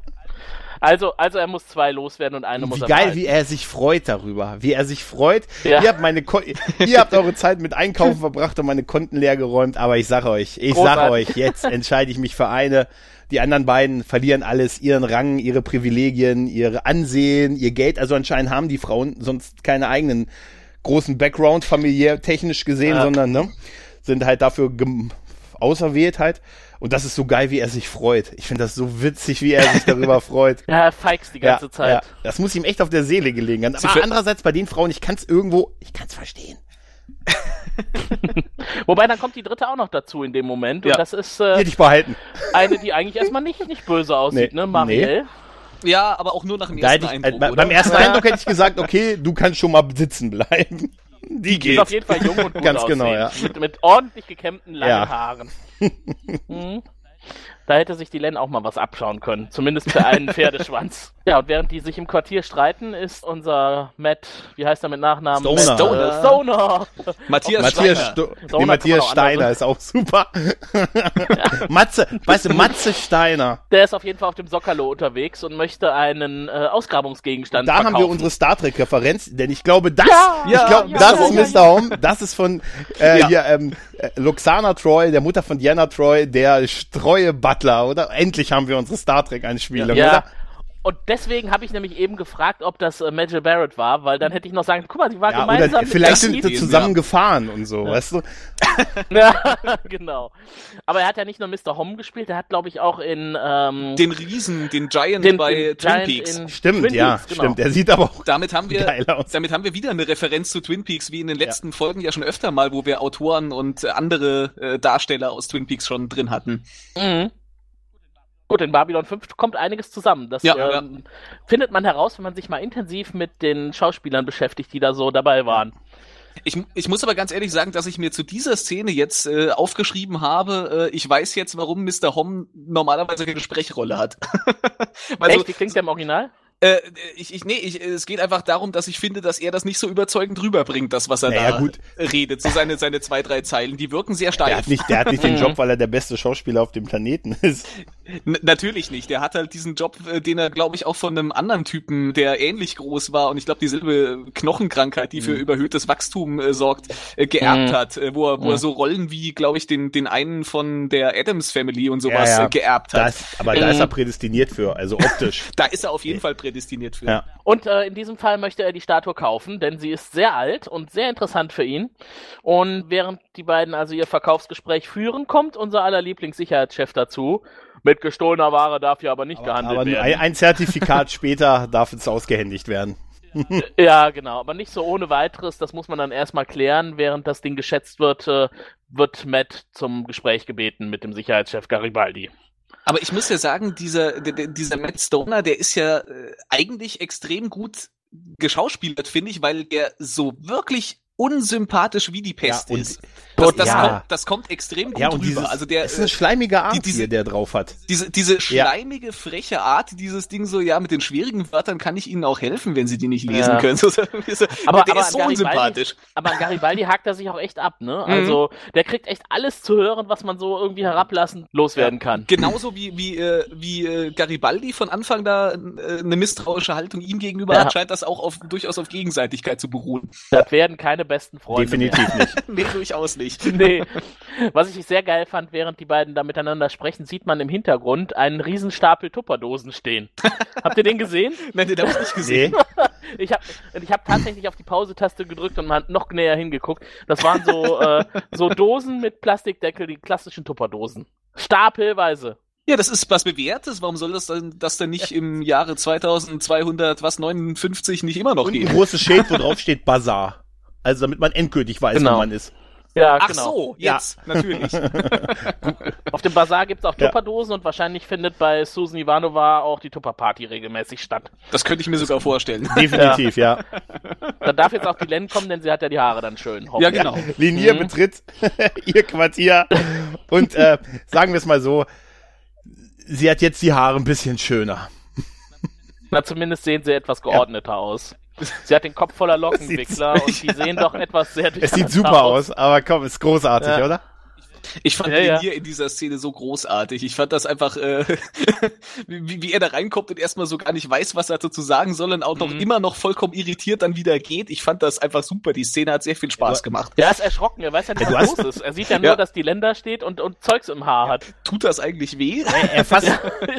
Also, also er muss zwei loswerden und eine muss Wie er geil, wie er sich freut darüber. Wie er sich freut. Ja. Ihr habt meine Ko ihr habt eure Zeit mit Einkaufen verbracht und meine Konten leer geräumt, aber ich sag euch, ich sag Großartig. euch, jetzt entscheide ich mich für eine. Die anderen beiden verlieren alles, ihren Rang, ihre Privilegien, ihre Ansehen, ihr Geld. Also anscheinend haben die Frauen sonst keine eigenen großen Background, familiär, technisch gesehen, Ja. sondern ne, sind halt dafür auserwählt halt. Und das ist so geil, wie er sich freut. Ich finde das so witzig, wie er sich darüber freut. Ja, er feigst die ganze Zeit. Ja, das muss ihm echt auf der Seele gelegen Aber andererseits bei den Frauen, ich kann es irgendwo, ich kann es verstehen. Wobei dann kommt die dritte auch noch dazu in dem Moment Ja. und das ist Die äh, hätte ich behalten. eine, die eigentlich erstmal nicht, nicht böse aussieht, Nee. ne? Marielle. ja, aber auch nur nach dem Da ersten hätte ich, Eindruck, äh, oder? beim ersten. Eindruck hätte ich gesagt, okay, du kannst schon mal sitzen bleiben. Die Die ist auf geht. jeden Fall jung und gut Ganz aussehen. genau, ja. Mit, mit ordentlich gekämmten langen Ja. Haaren. Mhm. Da hätte sich die Len auch mal was abschauen können. Zumindest für einen Pferdeschwanz. Ja, und während die sich im Quartier streiten, ist unser Matt, wie heißt er mit Nachnamen? Stoner. Matt, Stoner. Äh, Stoner. Matthias, Matthias, Steiner. Sto Stoner nee, Matthias Steiner ist auch super. Matze, weißt du, Matze Steiner. Der ist auf jeden Fall auf dem Sockerlo unterwegs und möchte einen äh, Ausgrabungsgegenstand Da verkaufen. haben wir unsere Star Trek Referenz, denn ich glaube, das, Ja, ich ja, glaube, ja, das ja, ist ja, Mr. Home, das ist von äh, Ja. hier ähm, äh, Luxana Troy, der Mutter von Diana Troy, der treue Butler, oder? Endlich haben wir unsere Star Trek Einspielung, Ja. oder? Und deswegen habe ich nämlich eben gefragt, ob das äh, Major Barrett war, weil dann hätte ich noch sagen, guck mal, die war Ja, gemeinsam oder mit vielleicht sind sie zusammen ja. gefahren und so, weißt du? Ja, genau. Aber er hat ja nicht nur Mr. Hom gespielt, er hat, glaube ich, auch in ähm, Den Riesen, den Giant den, bei den Twin Giant Peaks. in Stimmt, Twin ja, Peaks, genau. stimmt. Der sieht aber auch Damit haben wir, geil aus. damit haben wir wieder eine Referenz zu Twin Peaks, wie in den letzten Folgen ja schon öfter mal, wo wir Autoren und äh, andere äh, Darsteller aus Twin Peaks schon drin hatten. Mhm. Gut, in Babylon 5 kommt einiges zusammen. Das Ja, ähm, findet man heraus, wenn man sich mal intensiv mit den Schauspielern beschäftigt, die da so dabei waren. Ich, ich muss aber ganz ehrlich sagen, dass ich mir zu dieser Szene jetzt äh, aufgeschrieben habe, äh, ich weiß jetzt, warum Mr. Hom normalerweise keine Sprechrolle hat. Weil so, Echt? Wie klingt der im Original? Äh, ich, ich, nee, ich, es geht einfach darum, dass ich finde, dass er das nicht so überzeugend rüberbringt, das, was er Naja, da gut. redet. So seine, seine zwei, drei Zeilen, die wirken sehr Der steif. hat nicht, der hat nicht den Job, weil er der beste Schauspieler auf dem Planeten ist. N natürlich nicht. Der hat halt diesen Job, äh, den er, glaube ich, auch von einem anderen Typen, der ähnlich groß war und ich glaube dieselbe Knochenkrankheit, die für überhöhtes Wachstum äh, sorgt, äh, geerbt Mhm. hat, äh, wo er, wo er so Rollen wie, glaube ich, den, den einen von der Adams Family und sowas Ja, ja. Äh, geerbt Da hat. ist, aber da ist er prädestiniert für, also optisch. Da ist er auf jeden Fall prädestiniert für. Ja. Und äh, in diesem Fall möchte er die Statue kaufen, denn sie ist sehr alt und sehr interessant für ihn. Und während die beiden also ihr Verkaufsgespräch führen, kommt unser aller Lieblingssicherheitschef dazu. Mit gestohlener Ware darf hier aber nicht gehandelt Aber werden. ein, ein Zertifikat später darf es ausgehändigt werden. Ja, genau, aber nicht so ohne weiteres. Das muss man dann erstmal klären. Während das Ding geschätzt wird, äh, wird Matt zum Gespräch gebeten mit dem Sicherheitschef Garibaldi. Aber ich muss ja sagen, dieser, dieser Matt Stoner, der ist ja äh, eigentlich extrem gut geschauspielert, finde ich, weil der so wirklich unsympathisch wie die Pest Ja, und- Das, das, Ja. kommt, das kommt extrem gut Ja, und rüber. dieses, also der, ist ein schleimiger Arm die- diese- hier, der drauf hat. diese, diese schleimige, freche Art, dieses Ding so, ja, mit den schwierigen Wörtern kann ich Ihnen auch helfen, wenn Sie die nicht lesen Ja. können. So, so, Aber- der aber ist so Garibaldi- unsympathisch. Aber an Garibaldi hakt er sich auch echt ab, Mhm. ne? Also, der kriegt echt alles zu hören, was man so irgendwie herablassen loswerden kann. Genauso wie, wie, äh, wie äh, Garibaldi von Anfang da äh, eine misstrauische Haltung ihm gegenüber Ja. hat, scheint das auch auf, durchaus auf Gegenseitigkeit zu beruhen. Das werden keine besten Freunde. Definitiv nicht. nee, durchaus nicht. Mehr. Nee. Was ich sehr geil fand, während die beiden da miteinander sprechen, sieht man im Hintergrund einen riesen Stapel Tupperdosen stehen. Habt ihr den gesehen? Nein, den hab ich nicht gesehen. Ich habe ich hab tatsächlich auf die Pause-Taste gedrückt und mal noch näher hingeguckt. Das waren so, äh, so Dosen mit Plastikdeckel, die klassischen Tupperdosen. Stapelweise. Ja, das ist was Bewährtes. Warum soll das denn, das denn nicht im Jahre 2200, was, 59 nicht immer noch Und ein gehen? großes Schild, wo drauf steht Bazar. Also damit man endgültig weiß, Genau. wo man ist. Ja, Ach genau. so, Ja. jetzt, natürlich. Auf dem Bazar gibt's auch Ja. Tupperdosen und wahrscheinlich findet bei Susan Ivanova auch die Tupperparty regelmäßig statt. Das könnte ich mir sogar vorstellen. Definitiv, ja. Da darf jetzt auch die Len kommen, denn sie hat ja die Haare dann schön. Ja, genau. Linier Mhm. betritt ihr Quartier und äh, sagen wir es mal so, sie hat jetzt die Haare ein bisschen schöner. Na, zumindest sehen sie etwas geordneter aus. Sie hat den Kopf voller Lockenwickler und die sehen doch etwas sehr Es sieht super aus, aber komm, ist großartig, Ja. oder? Ich fand Ja, den ja. hier in dieser Szene so großartig. Ich fand das einfach, äh, wie, wie er da reinkommt und erstmal so gar nicht weiß, was er dazu sagen soll und auch noch Mhm. immer noch vollkommen irritiert dann wieder geht. Ich fand das einfach super. Die Szene hat sehr viel Spaß gemacht. Er ist erschrocken, er weiß ja nicht, was los ist. Er sieht ja nur, Ja. dass die Länder steht und, und Zeugs im Haar hat. Tut das eigentlich weh? Er, er, fasst,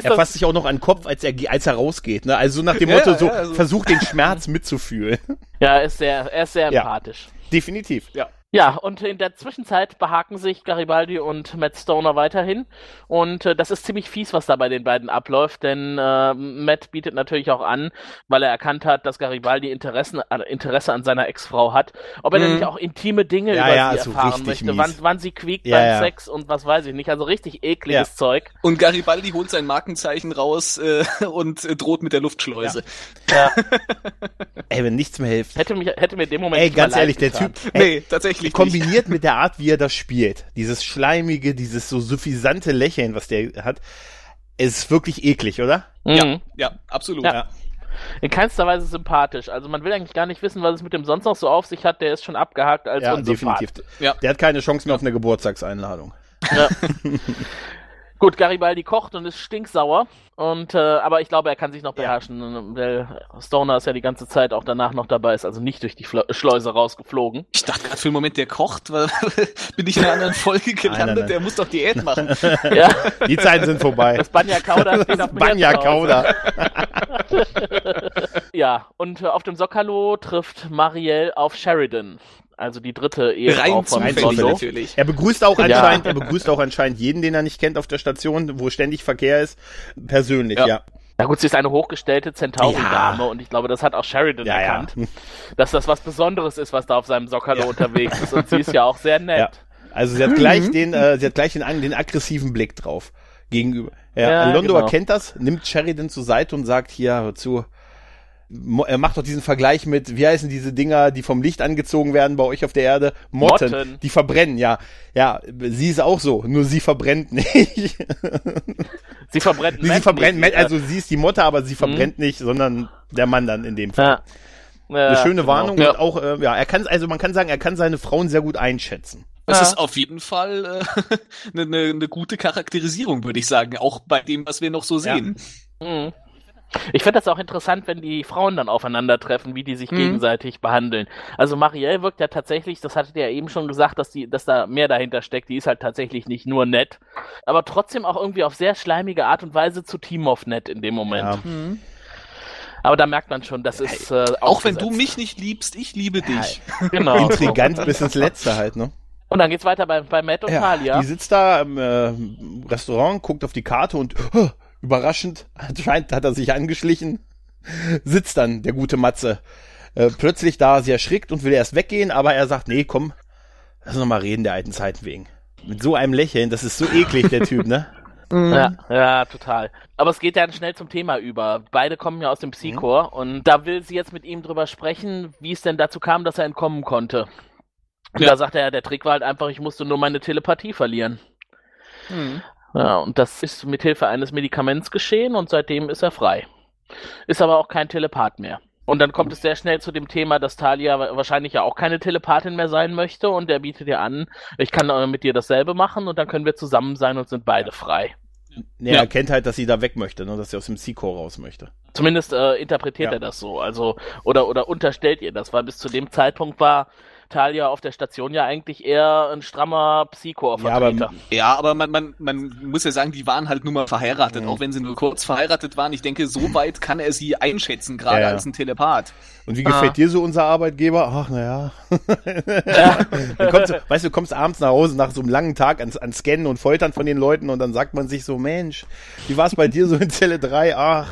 er fasst sich auch noch an den Kopf, als er, als er rausgeht. Ne? Also so nach dem Ja, Motto, ja, so, also- versucht den Schmerz mitzufühlen. Ja, er ist sehr, er ist sehr Ja. empathisch. Definitiv. Ja. Ja, und in der Zwischenzeit behaken sich Garibaldi und Matt Stoner weiterhin. Und äh, das ist ziemlich fies, was da bei den beiden abläuft, denn äh, Matt bietet natürlich auch an, weil er erkannt hat, dass Garibaldi Interessen, äh, Interesse an seiner Ex-Frau hat, ob er denn Mhm. nicht auch intime Dinge Ja, über ja, sie so erfahren möchte, wann, wann sie quiekt Ja, beim ja. Sex und was weiß ich nicht. Also richtig ekliges Zeug. Und Garibaldi holt sein Markenzeichen raus äh, und äh, droht mit der Luftschleuse. Ja, Ey, wenn nichts mehr hilft. hätte, mich, hätte mir in dem Moment Ey, nicht mal ganz leid ehrlich, der getan. Typ, ey, Nee, tatsächlich nicht. kombiniert mit der Art, wie er das spielt, dieses schleimige, dieses so suffisante Lächeln, was der hat, ist wirklich eklig, oder? Mhm. Ja, ja, absolut. Ja. In keinster Weise sympathisch. Also man will eigentlich gar nicht wissen, was es mit dem sonst noch so auf sich hat. Der ist schon abgehakt als Ja, definitiv. Ja. Der hat keine Chance mehr auf eine Geburtstagseinladung. Ja. Gut, Garibaldi kocht und ist stinksauer. Und äh, aber ich glaube, er kann sich noch beherrschen, weil Stoner ist ja die ganze Zeit auch danach noch dabei, ist also nicht durch die Fle Schleuse rausgeflogen. Ich dachte gerade für einen Moment, der kocht, weil bin ich in einer anderen Folge gelandet, nein, nein. der muss doch Diät machen. ja, Die Zeiten sind vorbei. das Banja Kauda steht auf dem Banja. Kauda. Ja, und äh, auf dem Sokalo trifft Marielle auf Sheridan, also die dritte Ehefrau Rein von Blondo. natürlich. Er begrüßt auch Ja. anscheinend, er begrüßt auch anscheinend jeden, den er nicht kennt auf der Station, wo ständig Verkehr ist, persönlich, Ja. ja. Na gut, sie ist eine hochgestellte Centauri-Dame Ja. und ich glaube, das hat auch Sheridan Ja, ja. erkannt, dass das was Besonderes ist, was da auf seinem Ja. unterwegs ist und sie ist ja auch sehr nett. Ja. Also sie hat gleich den, äh, sie hat gleich den, den aggressiven Blick drauf gegenüber. Ja, Ja, Londo genau. erkennt das, nimmt Sheridan zur Seite und sagt hier, hör zu, Er macht doch diesen Vergleich mit, wie heißen diese Dinger, die vom Licht angezogen werden bei euch auf der Erde? Motten. Motten. Die verbrennen, ja. Ja, sie ist auch so, nur sie verbrennt nicht. Sie verbrennt sie Matt verbrennt, nicht, also sie ist die Motte, aber sie verbrennt nicht, sondern der Mann dann in dem Fall. ja. Ja, Eine schöne genau. Warnung Ja. und auch, äh, ja, er kann, also man kann sagen, er kann seine Frauen sehr gut einschätzen. Das Ja. ist auf jeden Fall äh, eine, eine, eine gute Charakterisierung, würde ich sagen, auch bei dem, was wir noch so sehen. Mhm. Ich finde das auch interessant, wenn die Frauen dann aufeinandertreffen, wie die sich Mhm. gegenseitig behandeln. Also Marielle wirkt ja tatsächlich, das hattet ihr ja eben schon gesagt, dass die, dass da mehr dahinter steckt. Die ist halt tatsächlich nicht nur nett, aber trotzdem auch irgendwie auf sehr schleimige Art und Weise zu Timov nett in dem Moment. Ja. Aber da merkt man schon, das ist äh, Auch wenn du mich nicht liebst, ich liebe dich. genau. Intrigant bis ins Letzte halt, ne? Und dann geht's weiter bei, bei Matt und Talia. Die sitzt da im äh, Restaurant, guckt auf die Karte und oh, überraschend, anscheinend hat er sich angeschlichen, sitzt dann der gute Matze. Äh, plötzlich da, sie erschrickt und will erst weggehen, aber er sagt, nee, komm, lass uns noch mal reden der alten Zeiten wegen. Mit so einem Lächeln, das ist so eklig, der Typ, ne? Ja, ja, total. Aber es geht dann schnell zum Thema über. Beide kommen ja aus dem Psychor und da will sie jetzt mit ihm drüber sprechen, wie es denn dazu kam, dass er entkommen konnte. Und Ja. da sagt er, ja, der Trick war halt einfach, ich musste nur meine Telepathie verlieren. Hm. Ja, und das ist mit Hilfe eines Medikaments geschehen und seitdem ist er frei. Ist aber auch kein Telepath mehr. Und dann kommt es sehr schnell zu dem Thema, dass Talia wa- wahrscheinlich ja auch keine Telepathin mehr sein möchte und er bietet ihr an, ich kann äh, mit dir dasselbe machen und dann können wir zusammen sein und sind beide frei. Nee, Ja. Er kennt halt, dass sie da weg möchte, ne? dass sie aus dem Seacore raus möchte. Zumindest äh, interpretiert Ja. er das so, also oder oder unterstellt ihr das, weil bis zu dem Zeitpunkt war Talia auf der Station ja eigentlich eher ein strammer Psycho-Vertreter. Ja, aber man, man, man muss ja sagen, die waren halt nun mal verheiratet, Mhm. auch wenn sie nur kurz verheiratet waren. Ich denke, so weit kann er sie einschätzen, gerade Ja, ja. als ein Telepath. Und wie Ah. gefällt dir so unser Arbeitgeber? Ach, naja. kommst, du- weißt du, du kommst abends nach Hause nach so einem langen Tag an, an Scannen und Foltern von den Leuten und dann sagt man sich so, Mensch, wie war es bei dir so in Zelle 3? Ach,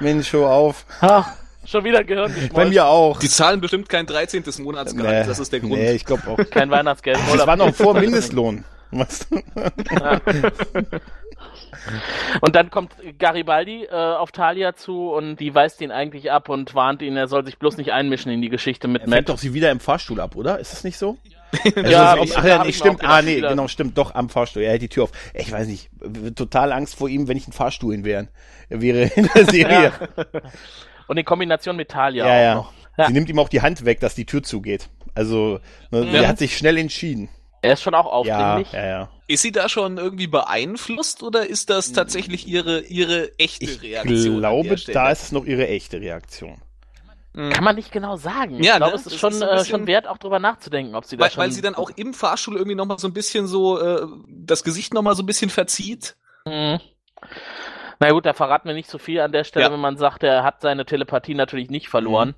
Mensch, hör auf. Ach, schon wieder Gehirn Bei mir auch. Die zahlen bestimmt kein 13. Monatsgehalt, das ist der Grund. Nee, ich glaube auch. Kein Weihnachtsgeld. Das war noch vor Mindestlohn. Was? Und dann kommt Garibaldi äh, auf Talia zu und die weist ihn eigentlich ab und warnt ihn, er soll sich bloß nicht einmischen in die Geschichte mit Er Matt. doch sie wieder im Fahrstuhl ab, oder? Ist das nicht so? Also, Ja, ob, ich- ach ja, nee, stimmt. Ah, nee, genau, stimmt. Doch, am Fahrstuhl. Er hält die Tür auf. Ich weiß nicht. Total Angst vor ihm, wenn ich ein Fahrstuhl in wäre. Er wäre in der Serie. Und in Kombination mit Talia Ja, auch ja. noch. Ja. Sie nimmt ihm auch die Hand weg, dass die Tür zugeht. Also, ne, Ja. er hat sich schnell entschieden. Er ist schon auch Ja, aufdringlich. ja, ja. Ist sie da schon irgendwie beeinflusst oder ist das tatsächlich ihre, ihre echte Ich Reaktion? an glaube, da ist es noch ihre echte Reaktion. Kann man nicht genau sagen. Ja, ich glaube, ne? es ist schon, ist äh, bisschen- schon wert, auch drüber nachzudenken, ob sie da weil, schon... weil sie dann auch im Fahrstuhl irgendwie nochmal so ein bisschen so, äh, das Gesicht nochmal so ein bisschen verzieht. Mhm. Na gut, da verraten wir nicht so viel an der Stelle, Ja. wenn man sagt, er hat seine Telepathie natürlich nicht verloren.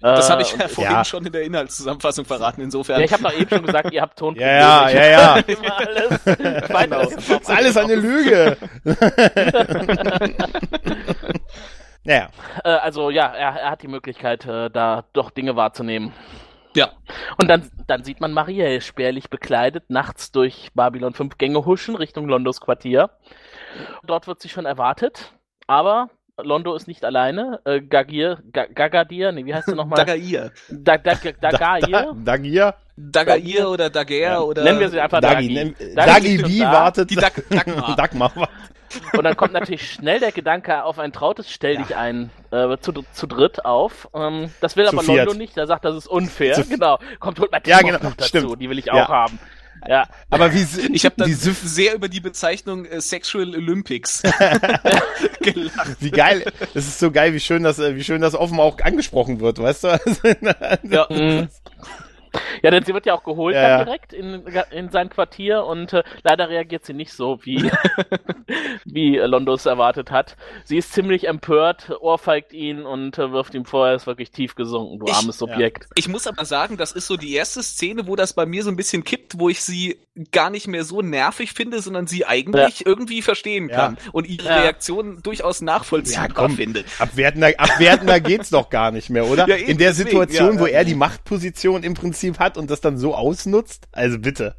Das Äh, habe ich ja vorhin ja. schon in der Inhaltszusammenfassung verraten, insofern. Ja, ich habe doch eben schon gesagt, ihr habt Tonprobleme. Ja, ja, ja, ja. alles. Das jetzt Das ist alles eine Lüge. naja, Äh, also ja, er, er hat die Möglichkeit, äh, da doch Dinge wahrzunehmen. ja. Und dann, dann sieht man Marielle spärlich bekleidet, nachts durch Babylon 5 Gänge huschen Richtung Londos Quartier. Dort wird sie schon erwartet, aber Londo ist nicht alleine. Äh, Gagir, Ga- Gagadir, nee, wie heißt du nochmal? Dagair. Da, da, da, da, Dagair. Dagir, Dagair oder Daguerre oder. Nennen wir sie einfach Dagi, Dagi. Dagi Dagi da. wartet. Die Dag Dagmar. Dagmar. Und dann kommt natürlich schnell der Gedanke auf ein trautes Stell dich ein äh, zu, zu dritt auf. Ähm, das will Zu aber viert. Londo nicht, der sagt, das ist unfair. Zu- genau. Kommt, holt mal Ja, genau, noch dazu, stimmt. die will ich Ja. auch haben. Ja, Aber wie Ich habe dann sehr über die Bezeichnung äh, Sexual Olympics gelacht. wie geil, es ist so geil, wie schön das, äh, wie schön das offen auch angesprochen wird, weißt du? Ja. Ja, denn sie wird ja auch geholt Ja, dann ja. direkt in, in sein Quartier und äh, leider reagiert sie nicht so, wie, wie äh, Londo es erwartet hat. Sie ist ziemlich empört, ohrfeigt ihn und äh, wirft ihm vor, er ist wirklich tief gesunken, du Ich- armes Subjekt. Ich muss aber sagen, das ist so die erste Szene, wo das bei mir so ein bisschen kippt, wo ich sie gar nicht mehr so nervig finde, sondern sie eigentlich irgendwie verstehen Ja. kann und ihre Ja. Reaktion durchaus nachvollziehbar Ja, komm. finde. Abwertender, abwertender geht's doch gar nicht mehr, oder? Ja, In der deswegen, Situation, ja, wo ja. er die Machtposition im Prinzip hat und das dann so ausnutzt, also bitte.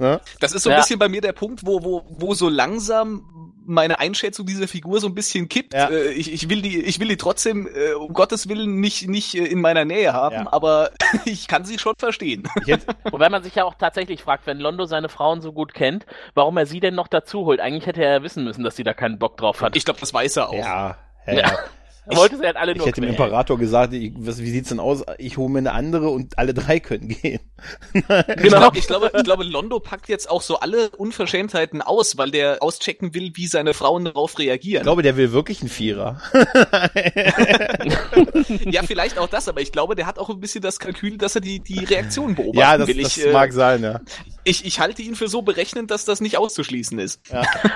Ne? Das ist so ein Ja. bisschen bei mir der Punkt, wo, wo, wo so langsam meine Einschätzung dieser Figur so ein bisschen kippt. Ja. Äh, ich, ich will die, ich will die trotzdem äh, um Gottes Willen nicht nicht äh, in meiner Nähe haben, Ja. aber ich kann sie schon verstehen. Hätte, Wobei man sich ja auch tatsächlich fragt, wenn Londo seine Frauen so gut kennt, warum er sie denn noch dazu holt. Eigentlich hätte er ja wissen müssen, dass sie da keinen Bock drauf hat. Ich glaube, das weiß er auch. Ja. ja. Er wollte sie halt alle Ich nur hätte dem quälen. Imperator gesagt, ich, was, wie sieht's denn aus? Ich hole mir eine andere und alle drei können gehen. Ich, Genau. glaub, ich, glaube, ich glaube, Londo packt jetzt auch so alle Unverschämtheiten aus, weil der auschecken will, wie seine Frauen darauf reagieren. Ich glaube, der will wirklich einen Vierer. ja, vielleicht auch das, aber ich glaube, der hat auch ein bisschen das Kalkül, dass er die, die Reaktion beobachten ja, das, will. das Ich, äh, mag sein, ja. ich, ich halte ihn für so berechnend, dass das nicht auszuschließen ist.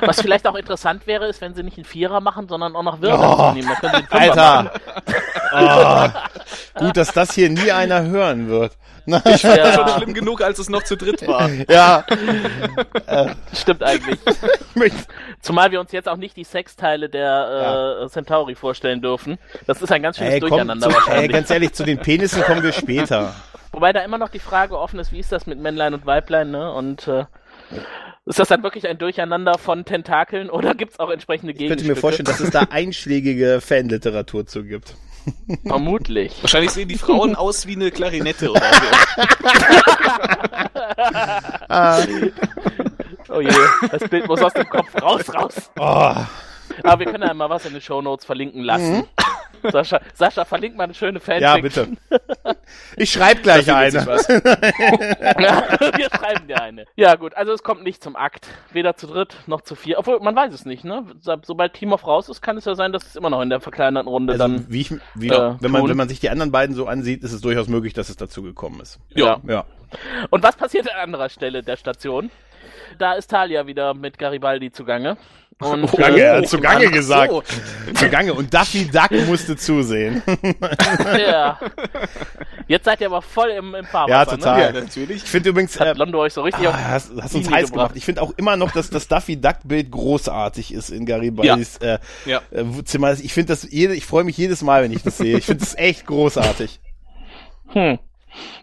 Was vielleicht auch interessant wäre, ist, wenn sie nicht einen Vierer machen, sondern auch noch Würmer Oh, nehmen. Dann können sie einen. Alter! Oh, gut, dass das hier nie einer hören wird. Ich fand das schon Ja, schlimm genug, als es noch zu dritt war. ja, stimmt eigentlich. Zumal wir uns jetzt auch nicht die Sexteile der äh, Centauri vorstellen dürfen. Das ist ein ganz schönes ey, Durcheinander zu, ey, wahrscheinlich. ganz ehrlich, zu den Penissen kommen wir später. Wobei da immer noch die Frage offen ist, wie ist das mit Männlein und Weiblein, ne? Und äh, ist das dann wirklich ein Durcheinander von Tentakeln oder gibt's auch entsprechende Ich könnte mir vorstellen, dass es da einschlägige Fanliteratur zu gibt. Vermutlich. Wahrscheinlich sehen die Frauen aus wie eine Klarinette oder so. Oh je, das Bild muss aus dem Kopf raus, raus. Oh, Aber wir können ja mal was in den Shownotes verlinken lassen. Sascha, Sascha, verlink mal eine schöne Fanfic. ja, bitte. Ich schreibe gleich eine. wir schreiben dir eine. Ja, gut, also es kommt nicht zum Akt. Weder zu dritt noch zu vier. Obwohl, man weiß es nicht, ne? So- Sobald Timov raus ist, kann es ja sein, dass es immer noch in der verkleinerten Runde Also, dann. wie ich, wie, äh, wenn, man, tun. wenn man sich die anderen beiden so ansieht, ist es durchaus möglich, dass es dazu gekommen ist. Ja. Ja. Und was passiert an anderer Stelle der Station? Da ist Talia wieder mit Garibaldi zugange. Und, Zugange, er hat Oh, zugange Mann, gesagt. so. Zugange. Und Daffy Duck musste zusehen. äh, ja. Jetzt seid ihr aber voll im, im Fahrwasser, Ja, Ne? total. Ja, natürlich. Ich finde übrigens, Das äh, hat Londo euch so richtig ah, auf hast, hast uns heiß gebracht. gemacht. Ich finde auch immer noch, dass das Daffy Duck Bild großartig ist in Garibaldis äh, Ja. äh, Zimmer. Ich finde das jede, ich freue mich jedes Mal, wenn ich das sehe. Ich finde es echt großartig. Hm.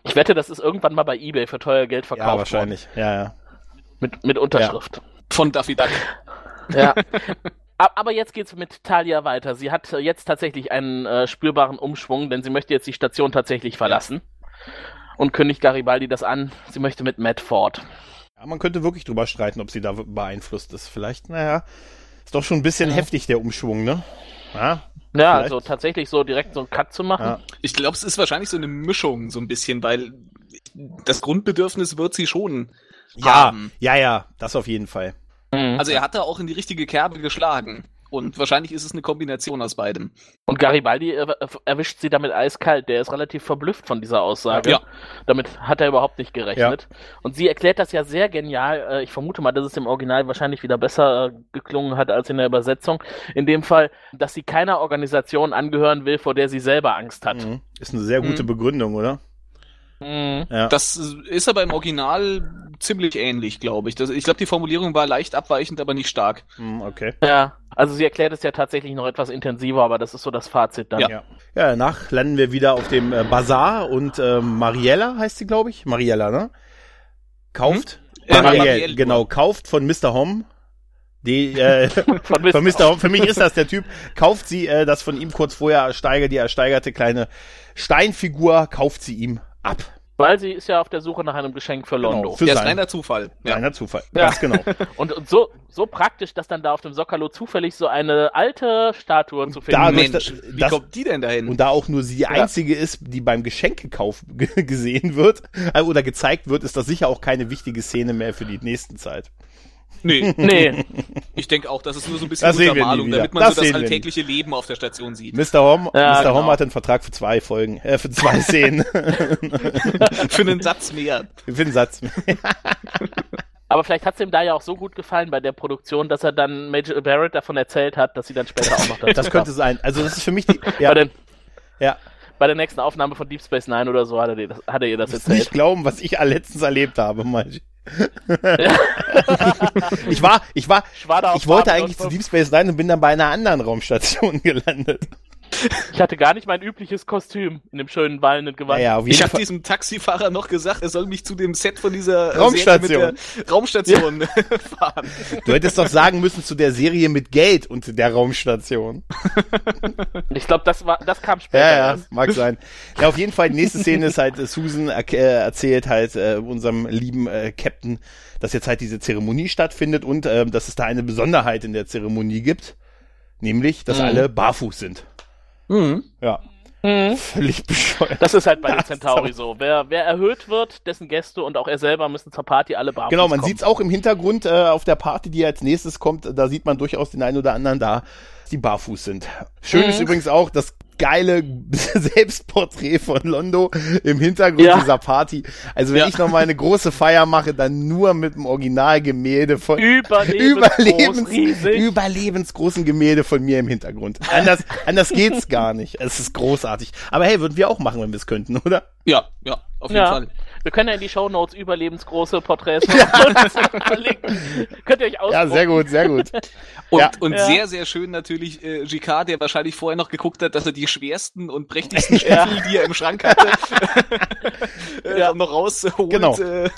Ich wette, das ist irgendwann mal bei Ebay für teuer Geld verkauft Ja, worden. wahrscheinlich. Ja, ja. Mit, mit Unterschrift. Von Daffy Duck. Ja. Aber jetzt geht's mit Talia weiter. Sie hat äh, jetzt tatsächlich einen äh, spürbaren Umschwung, denn sie möchte jetzt die Station tatsächlich verlassen. Und kündigt Garibaldi das an. Sie möchte mit Matt fort. Ja, man könnte wirklich drüber streiten, ob sie da beeinflusst ist. Vielleicht, naja, ist doch schon ein bisschen Mhm. heftig, der Umschwung, ne? Ja, Ja, Vielleicht. also tatsächlich so direkt so einen Cut zu machen. ja. Ich glaube, es ist wahrscheinlich so eine Mischung, so ein bisschen, weil das Grundbedürfnis wird sie schon Ja, haben. ja, ja, das auf jeden Fall. Mhm. Also er hat da auch in die richtige Kerbe geschlagen. Und wahrscheinlich ist es eine Kombination aus beidem. Und Garibaldi erwischt sie damit eiskalt. Der ist relativ verblüfft von dieser Aussage. Ja. Damit hat er überhaupt nicht gerechnet. Und sie erklärt das ja sehr genial. Äh, Ich vermute mal, dass es im Original wahrscheinlich wieder besser äh, geklungen hat als in der Übersetzung. In dem Fall, dass sie keiner Organisation angehören will, vor der sie selber Angst hat. Mhm. Ist eine sehr gute Mhm. Begründung, oder? Mhm. Ja. Das ist aber im Original ziemlich ähnlich, glaube ich. Das, ich glaube, die Formulierung war leicht abweichend, aber nicht stark. Mhm, okay. Ja, also sie erklärt es ja tatsächlich noch etwas intensiver, aber das ist so das Fazit dann. Ja. Ja. ja, danach landen wir wieder auf dem äh, Bazar und äh, Mariella heißt sie, glaube ich. Mariella, ne? Kauft. Äh, Marielle, Marielle, genau, kauft von Mr. Hom. Die, äh, Von von Mr. Hom, für mich ist das der Typ, kauft sie äh, das von ihm kurz vorher ersteigert, die ersteigerte kleine Steinfigur, kauft sie ihm ab. Weil sie ist ja auf der Suche nach einem Geschenk für Londo. Für Der ist sein- reiner Zufall. Ja. Reiner Zufall. Ja. Ganz genau. Und, und so, so praktisch, dass dann da auf dem Sokalo zufällig so eine alte Statue zu finden dadurch- ist. Mensch, das- wie das- kommt die denn dahin? Und da auch nur sie die einzige ist, die beim Geschenkekauf gesehen wird äh, oder gezeigt wird, ist das sicher auch keine wichtige Szene mehr für die nächsten Zeit. Nee, Nee, ich denke auch, das ist nur so ein bisschen Das Untermalung, damit man Das so das alltägliche Leben auf der Station sieht. Mr. Hom, Ja, Mr. genau. Hom hat einen Vertrag für zwei Folgen, äh, für zwei Szenen. Für einen Satz mehr. für den Satz. aber vielleicht hat es ihm da ja auch so gut gefallen bei der Produktion, dass er dann Major Barrett davon erzählt hat, dass sie dann später auch noch dazu Das könnte sein. Also das ist für mich die. Bei, Ja, den, ja. bei der nächsten Aufnahme von Deep Space Nine oder so hat er, das, hat er ihr das erzählt. nicht glauben, was ich letztens erlebt habe, Mann. ich war, ich war, Schwader auf ich wollte eigentlich zu 5. Deep Space Nine und bin dann bei einer anderen Raumstation gelandet. Ich hatte gar nicht mein übliches Kostüm in dem schönen wallenden Gewand. Auf jeden Ich habe diesem Taxifahrer noch gesagt, er soll mich zu dem Set von dieser äh, Raumstation. Serie mit der Raumstation fahren. Du hättest doch sagen müssen zu der Serie mit Geld und der Raumstation. Ich glaube, das war, das kam später. Ja, ja, erst. mag sein. Ja, auf jeden Fall, die nächste Szene ist halt, äh, Susan er äh, erzählt halt äh, unserem lieben äh, Captain, dass jetzt halt diese Zeremonie stattfindet und äh, dass es da eine Besonderheit in der Zeremonie gibt. Nämlich, dass Mhm. alle barfuß sind. Mhm. Ja. Mhm. Völlig bescheuert. Das ist halt bei den Centauri so. Wer, wer erhöht wird, dessen Gäste und auch er selber müssen zur Party alle barfuß Genau, man kommen. sieht's auch im Hintergrund äh, auf der Party, die als nächstes kommt. Da sieht man durchaus den einen oder anderen da, die barfuß sind. Schön ist Mhm. übrigens auch das geile Selbstporträt von Londo im Hintergrund Ja. dieser Party. Also wenn Ja. ich noch mal eine große Feier mache, dann nur mit dem Originalgemälde von Überlebens, riesig. überlebensgroßen Gemälde von mir im Hintergrund. Anders, anders geht's gar nicht. Es ist großartig. Aber hey, würden wir auch machen, wenn wir es könnten, oder? Ja, ja, auf jeden Ja. Fall. Wir können ja in die Shownotes überlebensgroße Porträts von uns verlinken. Könnt ihr euch ausdrucken. Ja, sehr gut, sehr gut. Und, Ja. und Ja. sehr, sehr schön natürlich äh, JK, der wahrscheinlich vorher noch geguckt hat, dass er die schwersten und prächtigsten Ja. Stiefel, die er im Schrank hatte, äh, Ja. noch rausholt. Genau. Äh,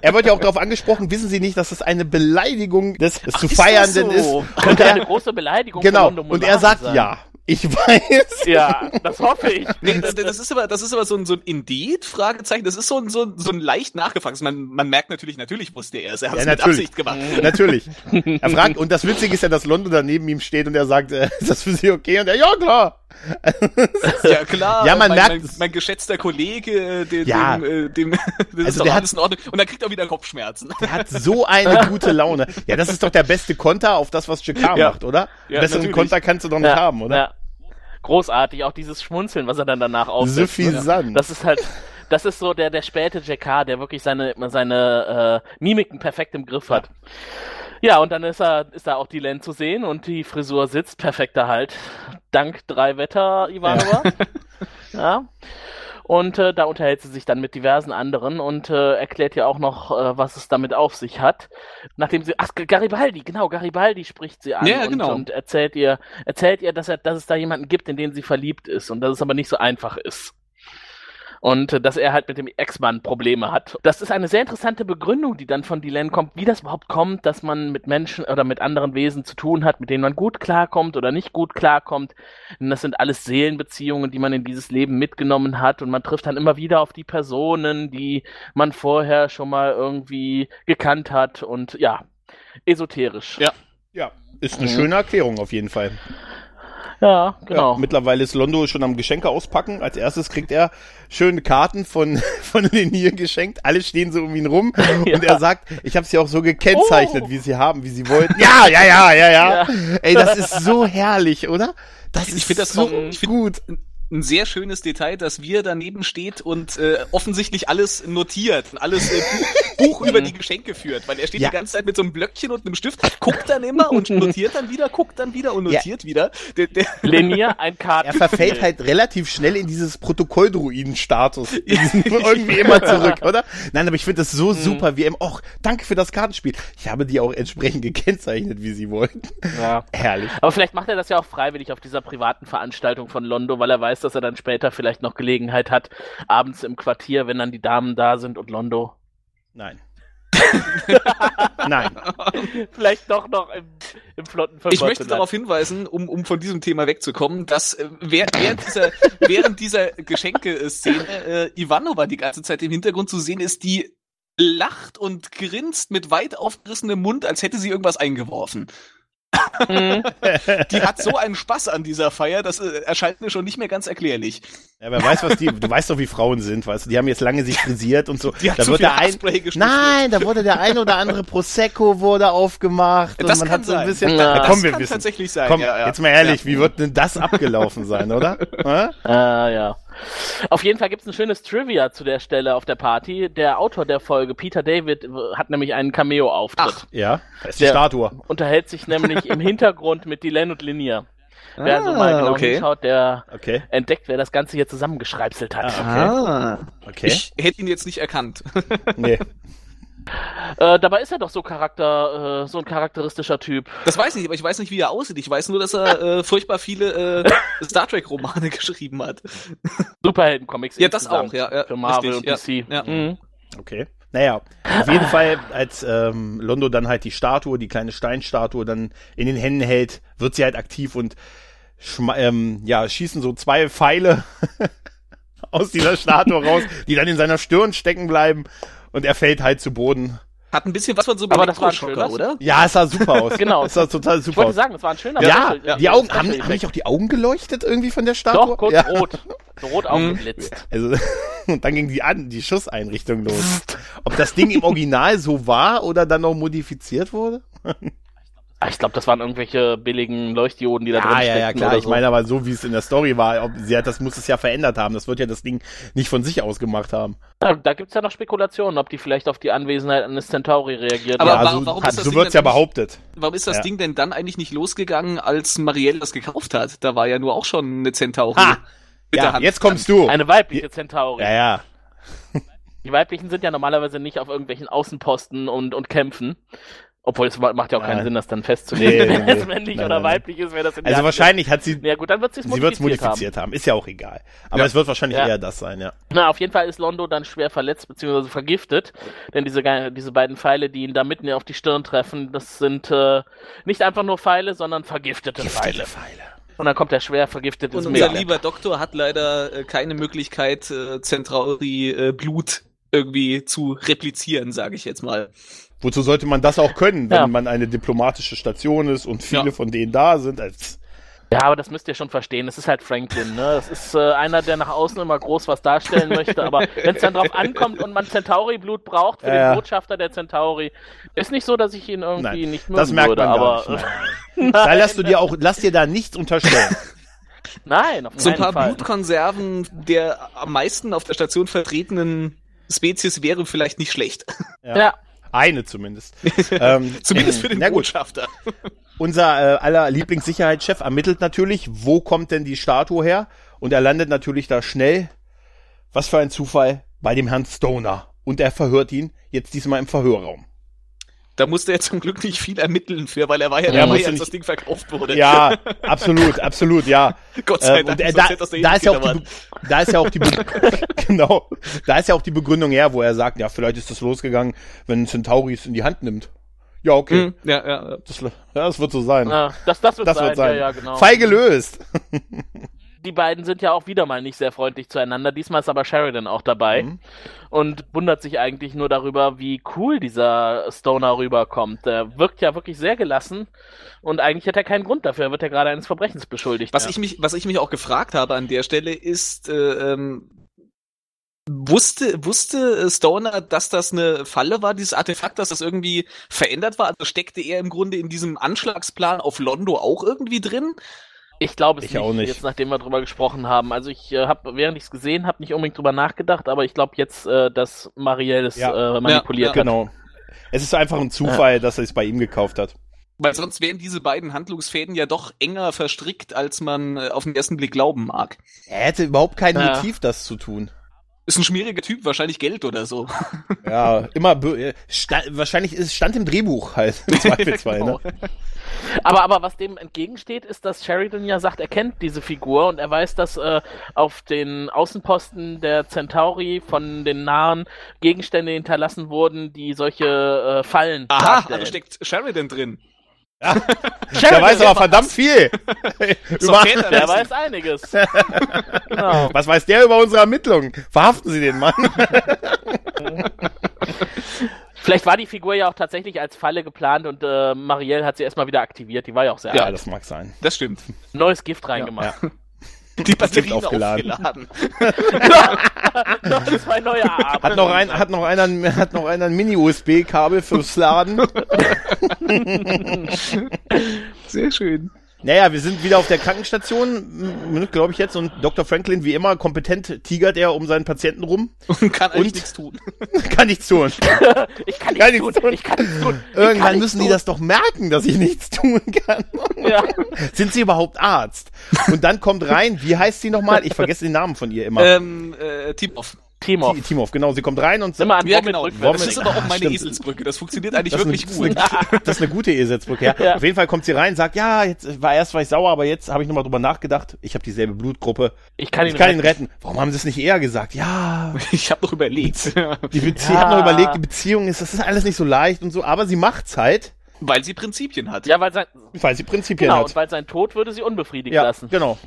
Er wird ja auch darauf angesprochen, wissen Sie nicht, dass das eine Beleidigung des, des zu ist das Feiernden ist? so? Und Könnte eine große Beleidigung genau, und er sagt sein. ja. Ich weiß. Ja, das hoffe ich. nee, das, das ist aber, das ist aber so ein, so ein Indeed, Fragezeichen. Das ist so ein, so ein, so ein leicht nachgefragt. Man, man merkt natürlich, natürlich wusste er es. Er hat Ja, es mit. Absicht gemacht. Natürlich. Er fragt, und das Witzige ist ja, dass Londo da neben ihm steht und er sagt, äh, ist das für Sie okay? Und er, ja, klar. Ja, klar. Ja, man mein, merkt mein, mein geschätzter Kollege, äh, dem, Ja. dem, äh, dem das Also ist doch der hat- alles in Ordnung. Und dann kriegt er wieder Kopfschmerzen. Der hat so eine gute Laune. Ja, das ist doch der beste Konter auf das, was JK Ja. macht, oder? Ja, Besseren natürlich. Konter kannst du doch nicht haben, oder? Ja. Großartig, auch dieses Schmunzeln, was er dann danach aufsetzt. Suffisant. Das ist halt, das ist so der, der späte JK, der wirklich seine, seine äh, Mimiken perfekt im Griff hat. Ja, und dann ist er, ist da auch die Len zu sehen und die Frisur sitzt perfekter halt. Dank drei Wetter, Ivanova. Ja. Und äh, da unterhält sie sich dann mit diversen anderen und äh, erklärt ja auch noch, äh, was es damit auf sich hat. Nachdem sie, ach, Garibaldi, genau, Garibaldi spricht sie an Ja, und, genau. und erzählt ihr, erzählt ihr, dass er, dass es da jemanden gibt, in den sie verliebt ist und dass es aber nicht so einfach ist. Und äh, dass er halt mit dem Ex-Mann Probleme hat. Das ist eine sehr interessante Begründung, die dann von Dylan kommt, wie das überhaupt kommt, dass man mit Menschen oder mit anderen Wesen zu tun hat, mit denen man gut klarkommt oder nicht gut klarkommt. Denn das sind alles Seelenbeziehungen, die man in dieses Leben mitgenommen hat und man trifft dann immer wieder auf die Personen, die man vorher schon mal irgendwie gekannt hat und ja, esoterisch. Ja. Ja, ist eine Mhm. schöne Erklärung auf jeden Fall. Ja, genau. Ja, mittlerweile ist Londo schon am Geschenke auspacken. Als erstes kriegt er schöne Karten von, von Lenier geschenkt. Alle stehen so um ihn rum. Und Ja. er sagt, ich habe sie auch so gekennzeichnet, Oh. wie sie haben, wie sie wollten. Ja, ja, ja, ja, ja. Ja. Ey, das ist so herrlich, oder? Das Ich ist das so auch- ich find- gut. Ein sehr schönes Detail, dass wir daneben steht und äh, offensichtlich alles notiert und alles äh, Buch, Buch über die Geschenke führt, weil er steht Ja. die ganze Zeit mit so einem Blöckchen und einem Stift, guckt dann immer und notiert dann wieder, guckt dann wieder und Ja. notiert wieder. Der, der, Lenier, ein Karten. Er verfällt halt relativ schnell in dieses Protokolldruiden-Status. irgendwie immer zurück, oder? Nein, aber ich finde das Mhm. so super, wie er, och, danke für das Kartenspiel. Ich habe die auch entsprechend gekennzeichnet, wie sie wollten. Ja. Herrlich. Aber vielleicht macht er das ja auch freiwillig auf dieser privaten Veranstaltung von Londo, weil er weiß, dass er dann später vielleicht noch Gelegenheit hat, abends im Quartier, wenn dann die Damen da sind und Londo Nein. Nein. vielleicht doch noch im, im flotten ich möchte darauf hinweisen, um, um von diesem Thema wegzukommen, dass äh, während, während dieser, während dieser Geschenke-Szene äh, Ivanova die ganze Zeit im Hintergrund zu sehen ist, die lacht und grinst mit weit aufgerissenem Mund, als hätte sie irgendwas eingeworfen. Mhm. Die hat so einen Spaß an dieser Feier, das äh, erscheint mir schon nicht mehr ganz erklärlich. Ja, wer weiß, was die, du weißt doch, wie Frauen sind, weißt du, die haben jetzt lange sich frisiert und so. Die hat da wird der ein. Nein, da wurde der ein oder andere Prosecco wurde aufgemacht und Das man kann hat so ein sein. bisschen, Ja, da das kommen wir kann wissen. tatsächlich sein. Komm, ja, ja. jetzt mal ehrlich, wie wird denn das abgelaufen sein, oder? Hä? Ah, ja. Auf jeden Fall gibt's ein schönes Trivia zu der Stelle auf der Party. Der Autor der Folge, Peter David, hat nämlich einen Cameo-Auftritt. Ach. ja, da ist die Der- Statue. Unterhält sich nämlich im Hintergrund mit Dylan und Linier. Wer also mal genau Ah, okay. hinschaut, der Okay, entdeckt, wer das Ganze hier zusammengeschreibselt hat. Ah, Ah. okay. Ich hätte ihn jetzt nicht erkannt. Nee. Äh, dabei ist er doch so Charakter, äh, so ein charakteristischer Typ. Das weiß ich, aber ich weiß nicht, wie er aussieht. Ich weiß nur, dass er äh, furchtbar viele äh, Star Trek-Romane geschrieben hat. Superhelden-Comics. Ja, das auch, ja. ja Für Marvel richtig, und DC. Ja, ja. Mhm. Okay. Naja, auf jeden Fall, als ähm, Londo dann halt die Statue, die kleine Steinstatue dann in den Händen hält, wird sie halt aktiv und ähm, ja, schießen so zwei Pfeile aus dieser Statue raus, die dann in seiner Stirn stecken bleiben und er fällt halt zu Boden. Hat ein bisschen was von so einem Aber das war ein Elektroschocker, schönes- oder? Ja, es sah super aus. Genau. Es sah total Ich super wollte aus. sagen, das war ein schöner Ja, Special- die Augen, haben, haben nicht auch die Augen geleuchtet irgendwie von der Statue? Doch, kurz ja. rot. So rot aufgeblitzt. Also, und dann ging die an, die Schusseinrichtung los. Ob das Ding im Original so war oder dann noch modifiziert wurde? Ah, Ich glaube, das waren irgendwelche billigen Leuchtdioden, die da drin Ja, ja, ja, klar. oder Ich so. meine aber so, wie es in der Story war, ob sie hat, das muss es ja verändert haben. Das wird ja das Ding nicht von sich aus gemacht haben. Ja, da gibt's ja noch Spekulationen, ob die vielleicht auf die Anwesenheit eines Centauri reagiert Aber ja, also, warum ist das so Ding wird's ja behauptet. Warum ist das Ja. Ding denn dann eigentlich nicht losgegangen, als Marielle das gekauft hat? Da war ja nur auch schon eine Centauri. Ha! Ja, Hand jetzt kommst du. Eine weibliche Centauri. Ja, ja. Die weiblichen sind ja normalerweise nicht auf irgendwelchen Außenposten und, und kämpfen. Obwohl es ma- macht ja auch keinen Ja. Sinn, das dann festzulegen, Nee, wenn nee, es männlich Nein, oder nein, weiblich ist, wäre das in Also der wahrscheinlich hat sie, Ja gut, dann wird sie es sie wird's modifiziert, modifiziert haben. Ist ja auch egal. Aber Ja. es wird wahrscheinlich Ja. eher das sein, ja. haben. Na, auf jeden Fall ist Londo dann schwer verletzt bzw. vergiftet, denn diese, diese beiden Pfeile, die ihn da mitten auf die Stirn treffen, das sind äh, nicht einfach nur Pfeile, sondern vergiftete Pfeile. Pfeile. Und dann kommt er schwer vergiftet Und unser Meer. lieber Doktor hat leider äh, keine Möglichkeit, äh, Centauri äh, Blut irgendwie zu replizieren, sage ich jetzt mal. Wozu sollte man das auch können, wenn Ja. man eine diplomatische Station ist und viele Ja. von denen da sind? Als, Ja, aber das müsst ihr schon verstehen. Das ist halt Franklin, ne? Das ist äh, einer, der nach außen immer groß was darstellen möchte, aber wenn es dann drauf ankommt und man Centauri-Blut braucht für Ja, den Botschafter der Centauri, ist nicht so, dass ich ihn irgendwie nein, nicht mögen das merkt würde, man aber gar nicht. Nein. Da lässt du dir auch, lass dir da nichts unterstellen. nein, auf So ein paar Fall. Blutkonserven der am meisten auf der Station vertretenen Spezies wäre vielleicht nicht schlecht. Ja. Eine zumindest. ähm, Zumindest für den na gut. Botschafter. Unser äh, aller Lieblingssicherheitschef ermittelt natürlich, wo kommt denn die Statue her? Und er landet natürlich da schnell, was für ein Zufall, bei dem Herrn Stoner. Und er verhört ihn jetzt diesmal im Verhörraum. Da musste er zum Glück nicht viel ermitteln für, weil er war ja, Ja, dabei, als nicht- das Ding verkauft wurde. Ja, absolut, absolut, ja. Gott sei Ähm, Dank, und er, sonst da, da ist ja auch die, da ist ja auch die, genau, da ist ja auch die Begründung her, wo er sagt, ja, vielleicht ist das losgegangen, wenn Centauri es in die Hand nimmt. Ja, okay. Hm, ja, ja, ja. Das, das wird so sein. Ja, das, das wird das sein, wird sein. ja, ja, genau. Fall gelöst. Die beiden sind ja auch wieder mal nicht sehr freundlich zueinander. Diesmal ist aber Sheridan auch dabei Mhm. und wundert sich eigentlich nur darüber, wie cool dieser Stoner rüberkommt. Der wirkt ja wirklich sehr gelassen und eigentlich hat er keinen Grund dafür. Er wird ja gerade eines Verbrechens beschuldigt. Was ja. ich mich, was ich mich auch gefragt habe an der Stelle ist, äh, ähm, wusste, wusste Stoner, dass das eine Falle war, dieses Artefakt, dass das irgendwie verändert war? Also steckte er im Grunde in diesem Anschlagsplan auf Londo auch irgendwie drin? Ich glaube es Ich nicht, auch nicht. jetzt nachdem wir drüber gesprochen haben. Also ich äh, habe, während ich es gesehen habe, nicht unbedingt drüber nachgedacht, aber ich glaube jetzt, äh, dass Marielle es Ja. äh, manipuliert Ja, hat. Genau. Es ist einfach ein Zufall, dass er es bei ihm gekauft hat. Weil sonst wären diese beiden Handlungsfäden ja doch enger verstrickt, als man äh, auf den ersten Blick glauben mag. Er hätte überhaupt kein Ja. Motiv, das zu tun. Ist ein schmieriger Typ, wahrscheinlich Geld oder so. Ja, immer, bö- äh, sta wahrscheinlich ist, stand im Drehbuch halt, im Zweifelsfall, Genau. ne? Aber, aber was dem entgegensteht, ist, dass Sheridan ja sagt, er kennt diese Figur und er weiß, dass äh, auf den Außenposten der Centauri von den Nahen Gegenstände hinterlassen wurden, die solche äh, Fallen Aha, darstellen. also steckt Sheridan drin. Der Sheridan, weiß aber verdammt viel. So über, der weiß einiges. genau. was weiß der über unsere Ermittlungen? Verhaften Sie den Mann. Vielleicht war die Figur ja auch tatsächlich als Falle geplant und äh, Marielle hat sie erstmal wieder aktivert. Die war ja auch sehr Ja, alt. das mag sein. Das stimmt. Neues Gift reingemacht. Die Batterien aufgeladen. aufgeladen. Noch zwei neue Arme. Hat noch, ein, hat noch einer, ein- hat noch einer ein Mini-USB-Kabel fürs Laden? Sehr schön. Naja, wir sind wieder auf der Krankenstation, glaube ich jetzt, und Dr. Franklin, wie immer, kompetent tigert er um seinen Patienten rum. Und kann eigentlich Und? nichts tun. Kann nichts tun. Ich kann Kann nichts nichts tun. tun. Ich kann nichts tun. Kann Irgendwann nichts müssen die tun. das doch merken, dass ich nichts tun kann. Ja. Sind sie überhaupt Arzt? Und dann kommt rein, wie heißt sie nochmal? Ich vergesse den Namen von ihr immer. Ähm, äh, Timoff. Timov. Ti- Timov, genau. Sie kommt rein und an Ja, genau. Das ist aber auch meine Stimmt. Eselsbrücke. Das funktioniert eigentlich Das wirklich eine, gut. das, ist eine, das ist eine gute Eselsbrücke, ja. Ja. Auf jeden Fall kommt sie rein, sagt, ja, jetzt war erst war ich sauer, aber jetzt habe ich nochmal drüber nachgedacht. Ich habe dieselbe Blutgruppe. Ich kann ihn Ich kann ihn retten. retten. Warum haben sie es nicht eher gesagt? Ja, Ich habe noch überlegt. die Beziehung, Ja. ich habe noch überlegt, die Beziehung ist, das ist alles nicht so leicht und so, aber sie macht's halt, Weil sie Prinzipien hat. Ja, weil sein, weil sie Prinzipien genau, und hat. weil sein Tod würde sie unbefriedigt Ja, lassen. genau.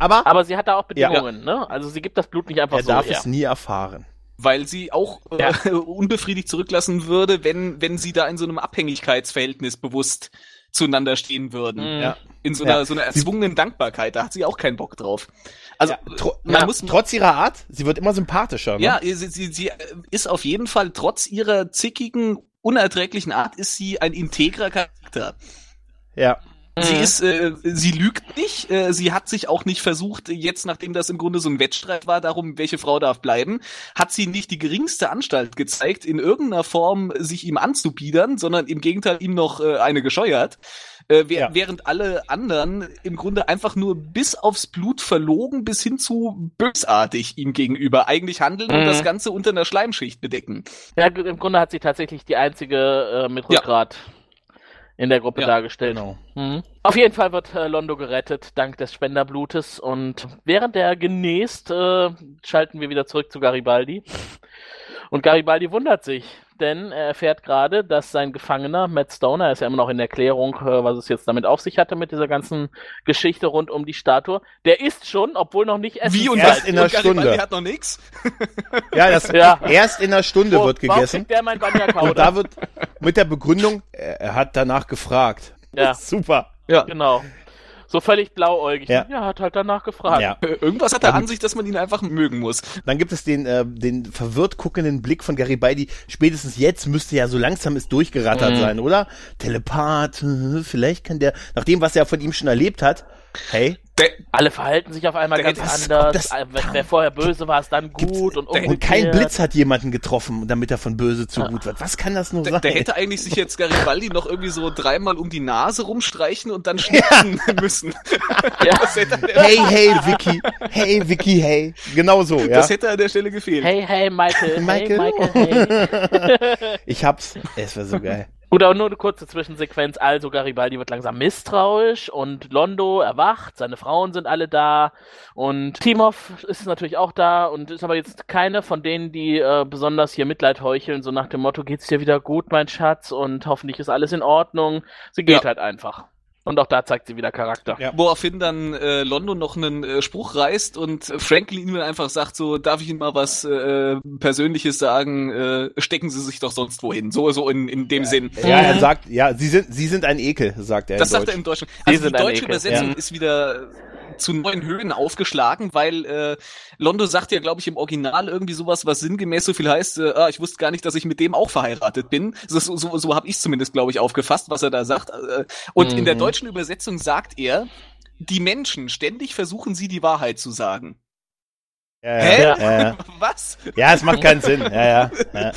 Aber Aber sie hat da auch Ja. Bedingungen, ne? Also sie gibt das Blut nicht einfach er so darf her. es nie erfahren. Weil sie auch äh, unbefriedigt zurücklassen würde, wenn, wenn sie da in so einem Abhängigkeitsverhältnis bewusst zueinander stehen würden. Mhm. Ja. In so einer, Ja. so einer erzwungenen Dankbarkeit. Da hat sie auch keinen Bock drauf. Also, Ja, tro man ja, muss, Trotz ihrer Art, sie wird immer sympathischer. Ne? ja, sie, sie, sie ist auf jeden Fall, trotz ihrer zickigen, unerträglichen Art, ist sie ein integrer Charakter. ja. Sie Mhm. ist, äh, sie lügt nicht. Äh, sie hat sich auch nicht versucht, jetzt, nachdem das im Grunde so ein Wettstreit war, darum, welche Frau darf bleiben, hat sie nicht die geringste Anstalt gezeigt, in irgendeiner Form sich ihm anzubiedern, sondern im Gegenteil ihm noch äh, eine gescheuert. Äh, wer, Ja. Während alle anderen im Grunde einfach nur bis aufs Blut verlogen, bis hin zu bösartig ihm gegenüber eigentlich handeln und Mhm. das Ganze unter einer Schleimschicht bedecken. Ja, im Grunde hat sie tatsächlich die einzige äh, mit Ja. In der Gruppe Ja, dargestellt. Genau. Mhm. Auf jeden Fall wird äh, Londo gerettet, dank des Spenderblutes. Und während er genäst, äh, schalten wir wieder zurück zu Garibaldi. Und Garibaldi wundert sich, denn er erfährt gerade, dass sein Gefangener, Matt Stoner, er ist ja immer noch in Erklärung, äh, was es jetzt damit auf sich hatte mit dieser ganzen Geschichte rund um die Statue, der ist schon, obwohl noch nicht essen. Wie und Erst in einer Stunde. hat noch nix? Ja, das Ja. erst in einer Stunde Wo- wird warum gegessen. kriegt der mein Und da wird mit der Begründung, er, er hat danach gefragt. Ja. Super. Ja. Genau. So völlig blauäugig. Ja. Ja, hat halt danach gefragt. Ja. Äh, Irgendwas hat er an sich, dass man ihn einfach mögen muss. Dann gibt es den, äh, den verwirrt guckenden Blick von Garibaldi. Spätestens jetzt müsste ja so langsam es durchgerattert Mhm. sein, oder? Telepath, vielleicht kann der, nach dem, was er von ihm schon erlebt hat, hey, Der, Alle verhalten sich auf einmal Der ganz das- anders. das- Äh, wer, wer vorher böse war, ist dann gut und umgekehrt. und kein Blitz hat jemanden getroffen, damit er von böse zu gut wird. Was kann das nur Der, sein? der hätte eigentlich sich jetzt Garibaldi noch irgendwie so dreimal um die Nase rumstreichen und dann müssen. Ja. An der, hey, hey, Vicky, hey, Vicky, hey. Genau so, ja. das hätte an der Stelle gefehlt. Hey, hey, Michael. Michael. Hey, Michael, hey. Ich hab's. Es war so geil. Gut, aber nur eine kurze Zwischensequenz. Also, Garibaldi wird langsam misstrauisch und Londo erwacht. Seine Frauen sind alle da. Und Timov ist natürlich auch da und ist aber jetzt keine von denen, die äh, besonders hier Mitleid heucheln. So nach dem Motto: Geht's dir wieder gut, mein Schatz? Und hoffentlich ist alles in Ordnung. Sie geht Ja. halt einfach. Und auch da zeigt sie wieder Charakter. Ja. Woraufhin dann äh, London noch einen äh, Spruch reißt und Franklin ihm einfach sagt so, darf ich Ihnen mal was äh, Persönliches sagen, äh, stecken Sie sich doch sonst wohin. So, so in, in dem Sinn. Ja, er sagt, ja, sie sind, sie sind ein Ekel, sagt er. Das in sagt Deutsch. er im Deutschen. Sie Also die deutsche Ekel, Übersetzung ja. ist wieder zu neuen Höhen aufgeschlagen, weil äh, Londo sagt ja, glaube ich, im Original irgendwie sowas, was sinngemäß so viel heißt, äh, ah, ich wusste gar nicht, dass ich mit dem auch verheiratet bin. So, so, so, so habe ich zumindest, glaube ich, aufgefasst, was er da sagt. Äh, Und in der Mhm. deutschen Übersetzung sagt er, die Menschen, ständig versuchen sie die Wahrheit zu sagen. Ja, Hä? ja, ja, ja. Was? ja, es macht keinen Sinn. Ja, ja.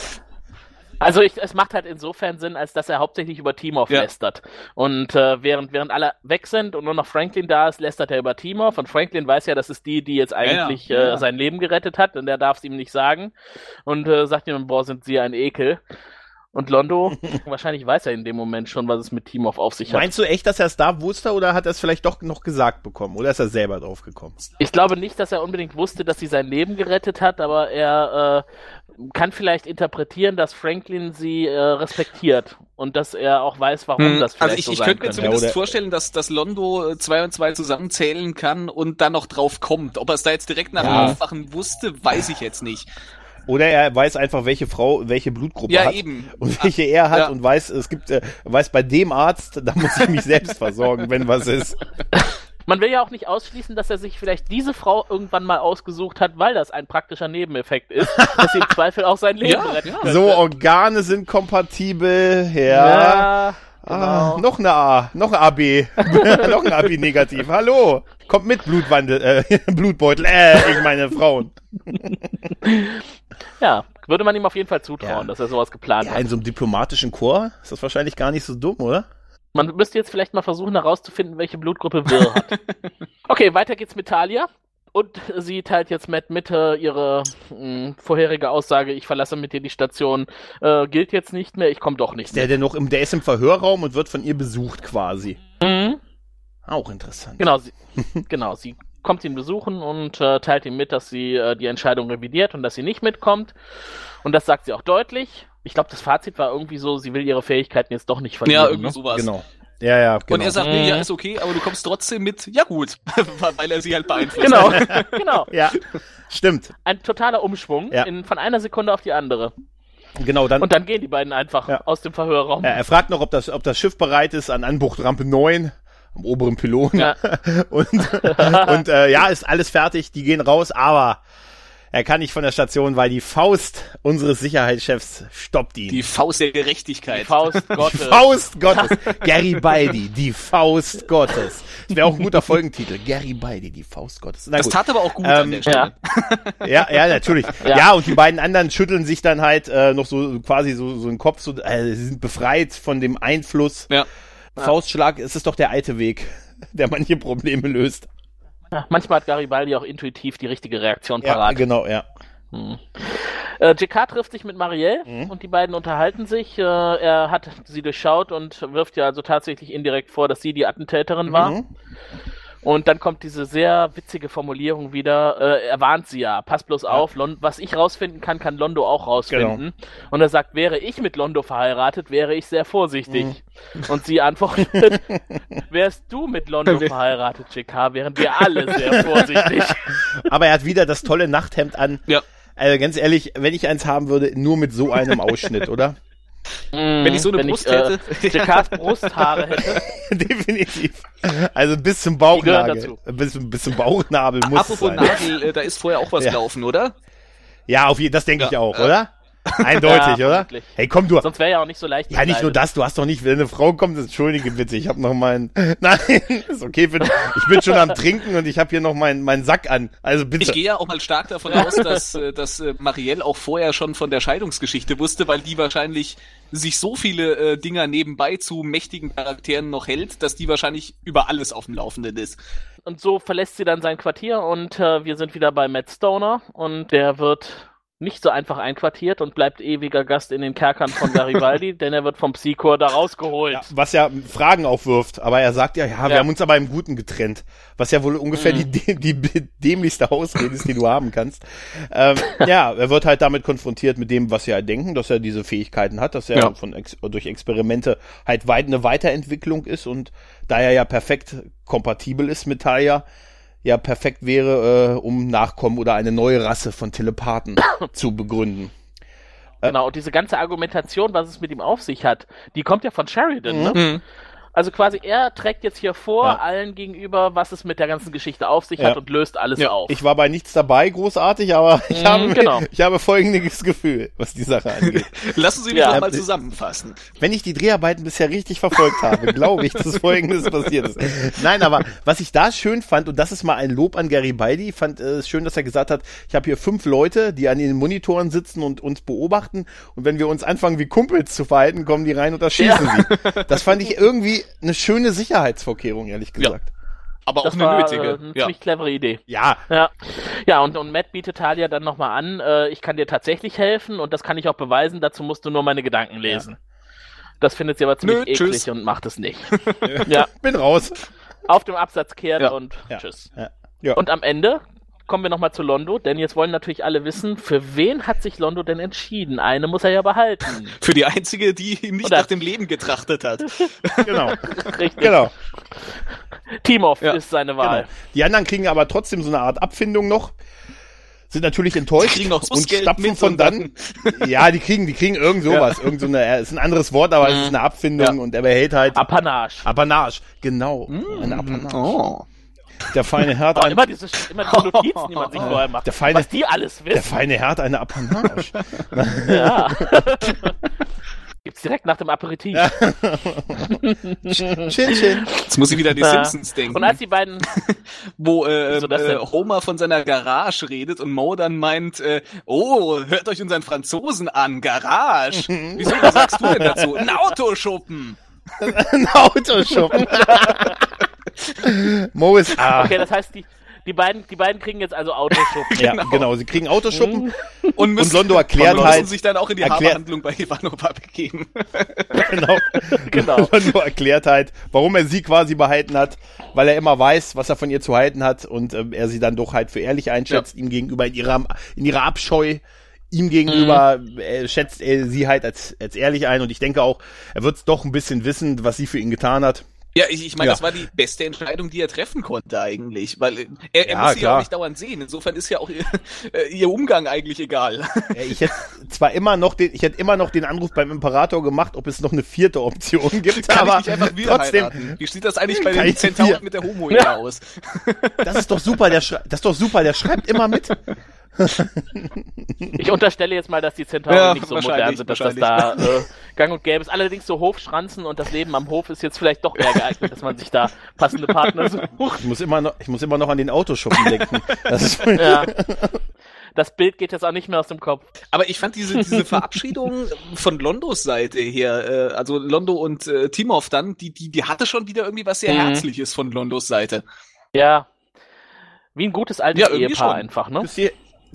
Also ich, es macht halt insofern Sinn, als dass er hauptsächlich über Timov Ja. lästert. Und äh, während, während alle weg sind und nur noch Franklin da ist, lästert er über Timov. Und Franklin weiß ja, das ist die, die jetzt eigentlich ja, ja. Äh, sein Leben gerettet hat. Und er darf es ihm nicht sagen. Und äh, sagt ihm, boah, sind sie ein Ekel. Und Londo, wahrscheinlich weiß er in dem Moment schon, was es mit Timov auf sich hat. Meinst du echt, dass er es da wusste oder hat er es vielleicht doch noch gesagt bekommen? Oder ist er selber drauf gekommen? Ich glaube nicht, dass er unbedingt wusste, dass sie sein Leben gerettet hat, aber er äh, kann vielleicht interpretieren, dass Franklin sie äh, respektiert und dass er auch weiß, warum Hm, das also vielleicht ich, so ich sein könnte mir könnte. zumindest Ja, vorstellen, dass, dass Londo äh, zwei und zwei zusammenzählen kann und dann noch drauf kommt. Ob er es da jetzt direkt nach Ja. dem Aufwachen wusste, weiß ich jetzt nicht. Oder er weiß einfach, welche Frau welche Blutgruppe Ja, hat eben. und welche er hat Ja. und weiß, es gibt, äh, weiß bei dem Arzt, da muss ich mich selbst versorgen, wenn was ist. Man will ja auch nicht ausschließen, dass er sich vielleicht diese Frau irgendwann mal ausgesucht hat, weil das ein praktischer Nebeneffekt ist, dass sie im Zweifel auch sein Leben Ja, retten ja. könnte. So, Organe sind kompatibel, ja. Ja, Ah, genau. noch eine A, noch ein AB, noch ein AB negativ. Hallo, kommt mit Blutwandel, äh, Blutbeutel, äh, ich meine Frauen. ja, würde man ihm auf jeden Fall zutrauen, Ja. dass er sowas geplant Ja, hat. in so einem diplomatischen Chor ist das wahrscheinlich gar nicht so dumm, oder? Man müsste jetzt vielleicht mal versuchen herauszufinden, welche Blutgruppe Will hat. Okay, weiter geht's mit Talia. Und sie teilt jetzt Matt mit, äh, ihre mh, vorherige Aussage, ich verlasse mit dir die Station, äh, gilt jetzt nicht mehr, ich komme doch nicht Der, mehr. der noch im, der ist im Verhörraum und wird von ihr besucht quasi. Mhm. Auch interessant. Genau, sie, genau, sie kommt ihn besuchen und äh, teilt ihm mit, dass sie äh, die Entscheidung revidiert und dass sie nicht mitkommt. Und das sagt sie auch deutlich. Ich glaube, das Fazit war irgendwie so, sie will ihre Fähigkeiten jetzt doch nicht verlieren. Ja, irgendwie ne? sowas. Genau. Ja, ja, genau. Und er sagt, nee, Mhm. ja, ist okay, aber du kommst trotzdem mit. Ja gut, weil er sie halt beeinflusst. Genau, genau. ja, stimmt. Ein totaler Umschwung Ja. in, von einer Sekunde auf die andere. Genau, dann. Und dann gehen die beiden einfach Ja. aus dem Verhörraum. Ja, er fragt noch, ob das, ob das Schiff bereit ist an Anbuchtrampe 9, am oberen Pylon. Ja. und und äh, ja, ist alles fertig, die gehen raus, aber er kann nicht von der Station, weil die Faust unseres Sicherheitschefs stoppt ihn. Die Faust der Die Gerechtigkeit. Faust Gottes. Faust Gottes. Gary Beide, die Faust Gottes. Das wäre auch ein guter Folgentitel. Gary Beide, die Faust Gottes. Na das gut. tat aber auch gut Ähm, an der Stelle. Ja, ja, natürlich. Ja. Ja. und die beiden anderen schütteln sich dann halt äh, noch so quasi so, so den Kopf, so, äh, sie sind befreit von dem Einfluss. Ja. Faustschlag, es ist doch der alte Weg, der manche Probleme löst. Ja, Manchmal hat Garibaldi auch intuitiv die richtige Reaktion Ja, parat. genau, ja. Hm. Äh, JK trifft sich mit Marielle Mhm. und die beiden unterhalten sich. Äh, er hat sie durchschaut und wirft ja also tatsächlich indirekt vor, dass sie die Attentäterin war. Mhm. Und dann kommt diese sehr witzige Formulierung wieder. Äh, er warnt sie ja, pass bloß auf, Lon was ich rausfinden kann, kann Londo auch rausfinden. Genau. Und er sagt, wäre ich mit Londo verheiratet, wäre ich sehr vorsichtig. Mhm. Und sie antwortet, wärst du mit Londo verheiratet, JK, wären wir alle sehr vorsichtig. Aber er hat wieder das tolle Nachthemd an. Ja. Also ganz ehrlich, wenn ich eins haben würde, nur mit so einem Ausschnitt, oder? Wenn ich so eine Brust ich, äh, hätte. JKs Brusthaare hätte. Definitiv. Also bis zum Bauchnabel. Bis, bis zum Bauchnabel muss es Apropos sein. Nagel, äh, da ist vorher auch was Ja. gelaufen, oder? Ja, auf jeden das denke ich Ja, auch, ja. oder? Eindeutig, Ja, oder? Hey, komm du. Sonst wäre ja auch nicht so leicht. Ja, nicht nur das, du hast doch nicht, wenn eine Frau kommt, entschuldige bitte, ich habe noch meinen, nein, ist okay, für, ich bin schon am Trinken und ich habe hier noch meinen meinen Sack an, also bitte. Ich gehe ja auch mal stark davon aus, dass, äh, dass äh, Marielle auch vorher schon von der Scheidungsgeschichte wusste, weil die wahrscheinlich sich so viele äh, Dinger nebenbei zu mächtigen Charakteren noch hält, dass die wahrscheinlich über alles auf dem Laufenden ist. Und so verlässt sie dann sein Quartier und äh, wir sind wieder bei Matt Stoner und der wird nicht so einfach einquartiert und bleibt ewiger Gast in den Kerkern von Garibaldi, denn er wird vom Psychor da rausgeholt. ja, was ja Fragen aufwirft, aber er sagt ja, ja, wir Ja. haben uns aber im Guten getrennt, was ja wohl ungefähr Mhm. die, die, die dämlichste Ausrede ist, die du haben kannst. Ähm, ja, er wird halt damit konfrontiert mit dem, was sie halt denken, dass er diese Fähigkeiten hat, dass er Ja. von Ex durch Experimente halt weit eine Weiterentwicklung ist und da er ja perfekt kompatibel ist mit Talia, ja perfekt wäre, äh, um Nachkommen oder eine neue Rasse von Telepathen zu begründen. Genau, und diese ganze Argumentation, was es mit ihm auf sich hat, die kommt ja von Sheridan, Mhm. ne? Also quasi er trägt jetzt hier vor Ja. allen gegenüber, was es mit der ganzen Geschichte auf sich Ja. hat und löst alles Ja, auf. Ich war bei nichts dabei, großartig, aber ich, Mhm, habe, genau. ich habe folgendes Gefühl, was die Sache angeht. Lassen Sie mich Ja. mal zusammenfassen. Wenn ich die Dreharbeiten bisher richtig verfolgt habe, glaube ich, dass folgendes passiert ist. Nein, aber was ich da schön fand, und das ist mal ein Lob an Garibaldi, fand äh, es schön, dass er gesagt hat, ich habe hier fünf Leute, die an den Monitoren sitzen und uns beobachten, und wenn wir uns anfangen wie Kumpels zu verhalten, kommen die rein und erschießen sie. Das fand ich irgendwie eine schöne Sicherheitsvorkehrung, ehrlich gesagt. Aber auch das eine war nötige. äh, eine ja. ziemlich clevere Idee. Ja, Ja, ja und, und Matt bietet Talia dann nochmal an, äh, ich kann dir tatsächlich helfen und das kann ich auch beweisen, dazu musst du nur meine Gedanken lesen. Das findet sie aber ziemlich Nö, eklig tschüss. und macht es nicht. ja, bin raus. auf dem Absatz kehrt Ja. und Ja. tschüss. Ja. Ja. Und am Ende kommen wir nochmal zu Londo, denn jetzt wollen natürlich alle wissen, für wen hat sich Londo denn entschieden? Eine muss er ja behalten. Für die einzige, die ihm nicht Oder- nach dem Leben getrachtet hat. genau, Richtig. genau. Timov Ja. ist seine Wahl. Genau. Die anderen kriegen aber trotzdem so eine Art Abfindung noch. Sind natürlich enttäuscht Die kriegen noch und stapfen von und dann. Ja, die kriegen, die kriegen irgend sowas. Irgend so eine, ist ein anderes Wort, aber es ist eine Abfindung und er behält halt Apanage. Apanage. Genau. Eine Apanage. Oh. Der feine Herr hat Oh, ein, immer diese, immer diese Notizen, die man sich vorher macht. Der feine- was die alles der wissen. feine Herr hat eine Apanage. Ja. Gibt's direkt nach dem Aperitif. Chin, chin. Jetzt muss ich wieder an die Ja. Simpsons denken. Und als die beiden, wo äh, Wieso das äh? Homer von seiner Garage redet und Mo dann meint, äh, oh, hört euch unseren Franzosen an, Garage. Wieso, was sagst du denn dazu? Ein Autoschuppen. Ein Autoschuppen. Mo ist, ah, okay, das heißt, die, die, beiden, die beiden kriegen jetzt also Autoschuppen. Ja, genau. genau. Sie kriegen Autoschuppen und, müssen, und Londo erklärt und halt. müssen sich dann auch in die erklärt, Haarbehandlung bei Ivanova begeben. genau. genau. Londo erklärt halt, warum er sie quasi behalten hat, weil er immer weiß, was er von ihr zu halten hat und äh, er sie dann doch halt für ehrlich einschätzt, ja. ihm gegenüber in ihrer, in ihrer Abscheu ihm gegenüber mhm. äh, schätzt er sie halt als, als ehrlich ein und ich denke auch, er wird es doch ein bisschen wissen, was sie für ihn getan hat. Ja, ich, ich meine, ja. das war die beste Entscheidung, die er treffen konnte eigentlich, weil äh, er, er ja, muss sie ja auch nicht dauernd sehen. Insofern ist ja auch ihr, äh, ihr Umgang eigentlich egal. Ich hätte zwar immer noch den, ich hätte immer noch den Anruf beim Imperator gemacht, ob es noch eine vierte Option gibt, kann aber ich nicht einfach wieder trotzdem. Heiraten? Wie sieht das eigentlich bei den Zentauren mit der homo ja. aus? Das ist doch super, der das ist doch super, der schreibt immer mit. Ich unterstelle jetzt mal, dass die Zentauren ja, nicht so modern sind, dass das da äh, gang und gäbe ist. Allerdings so Hofschranzen und das Leben am Hof ist jetzt vielleicht doch eher geeignet, dass man sich da passende Partner sucht. Ich muss immer noch, ich muss immer noch an den Autoschuppen denken. Das, ja. das Bild geht jetzt auch nicht mehr aus dem Kopf. Aber ich fand diese, diese Verabschiedung von Londos Seite her, äh, also Londo und äh, Timov dann, die, die, die hatte schon wieder irgendwie was sehr mhm. Herzliches von Londos Seite. Ja. Wie ein gutes altes ja, Ehepaar schon. einfach, ne?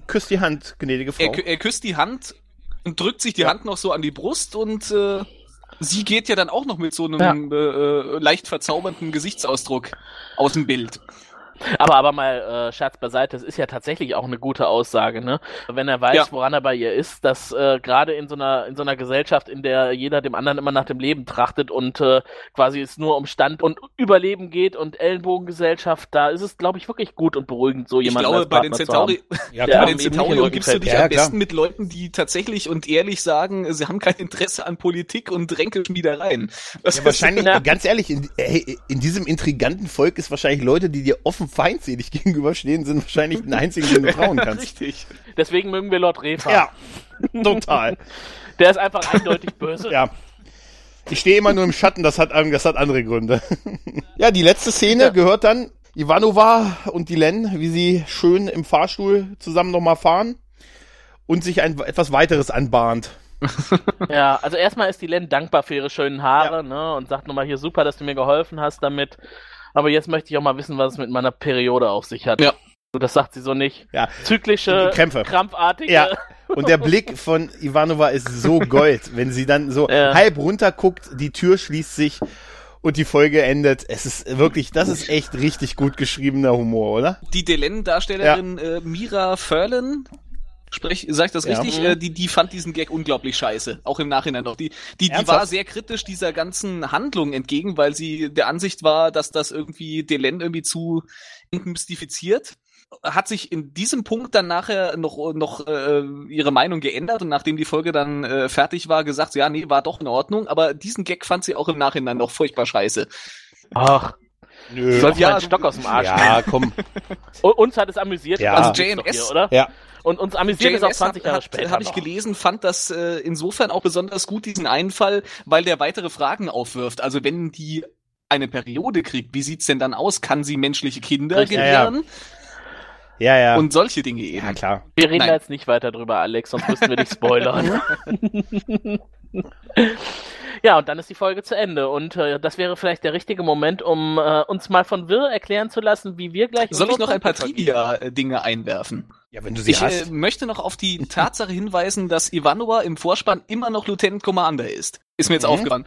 Küsst die Hand, gnädige Frau. Er, er küsst die Hand und drückt sich die ja. Hand noch so an die Brust und äh, sie geht ja dann auch noch mit so einem ja. äh, äh leicht verzaubernden Gesichtsausdruck aus dem Bild. Aber, aber mal äh, Scherz beiseite, es ist ja tatsächlich auch eine gute Aussage, ne? Wenn er weiß, ja. woran er bei ihr ist, dass äh, gerade in so einer in so einer Gesellschaft, in der jeder dem anderen immer nach dem Leben trachtet und äh, quasi es nur um Stand und Überleben geht und Ellenbogengesellschaft, da ist es, glaube ich, wirklich gut und beruhigend, so jemanden ich glaube, bei den Centauri, ja, bei den Centauri umgibst du dich ja, am besten klar. mit Leuten, die tatsächlich und ehrlich sagen, sie haben kein Interesse an Politik und Ränkelschmiedereien. Ja, wahrscheinlich, ganz ehrlich, in, in diesem intriganten Volk ist wahrscheinlich Leute, die dir offen feindselig gegenüberstehen, sind wahrscheinlich den einzigen, den du trauen kannst. Richtig. Deswegen mögen wir Lord Refa. Ja, total. Der ist einfach eindeutig böse. Ja. Ich stehe immer nur im Schatten, das hat, das hat andere Gründe. ja, die letzte Szene ja. gehört dann Ivanova und Dylan, wie sie schön im Fahrstuhl zusammen nochmal fahren und sich ein etwas weiteres anbahnt. ja, also erstmal ist die Len dankbar für ihre schönen Haare, ja. ne, und sagt nochmal hier super, dass du mir geholfen hast damit. Aber jetzt möchte ich auch mal wissen, was es mit meiner Periode auf sich hat. Ja. Das sagt sie so nicht. Ja. Zyklische, Krämpfe. krampfartige. Ja. Und der Blick von Ivanova ist so gold, wenn sie dann so ja. halb runter guckt, die Tür schließt sich und die Folge endet. Es ist wirklich, das ist echt richtig gut geschriebener Humor, oder? Die Delen-Darstellerin ja. äh, Mira Furlan, Sprech, sag ich das ja. richtig? Äh, die, die fand diesen Gag unglaublich scheiße. Auch im Nachhinein noch. Die, die, die war sehr kritisch dieser ganzen Handlung entgegen, weil sie der Ansicht war, dass das irgendwie Delen irgendwie zu mystifiziert hat sich in diesem Punkt dann nachher noch noch äh, ihre Meinung geändert und nachdem die Folge dann äh, fertig war, gesagt, ja, nee, war doch in Ordnung, aber diesen Gag fand sie auch im Nachhinein noch furchtbar scheiße. Ach, Nö. Soll ja, einen Stock aus dem Arsch Ja, komm. uns hat es amüsiert. Ja. Also JMS, hier, oder? Ja. Und uns amüsiert es auch 20 Jahre hat, später. Habe ich gelesen, fand das äh, insofern auch besonders gut, diesen Einfall, weil der weitere Fragen aufwirft. Also wenn die eine Periode kriegt, wie sieht's denn dann aus? Kann sie menschliche Kinder Richtig, gebären? Ja, ja. ja. Und solche Dinge eben. Ja, klar. Wir reden Nein. jetzt nicht weiter drüber, Alex, sonst müssten wir dich spoilern. Ja, und dann ist die Folge zu Ende. Und äh, das wäre vielleicht der richtige Moment, um äh, uns mal von Wirr erklären zu lassen, wie wir gleich. Soll ich noch ein paar Trivia-Dinge einwerfen? Ja, wenn du sie ich, hast. Ich äh, möchte noch auf die Tatsache hinweisen, dass Ivanova im Vorspann immer noch Lieutenant Commander ist. Ist mir jetzt mhm. aufgefallen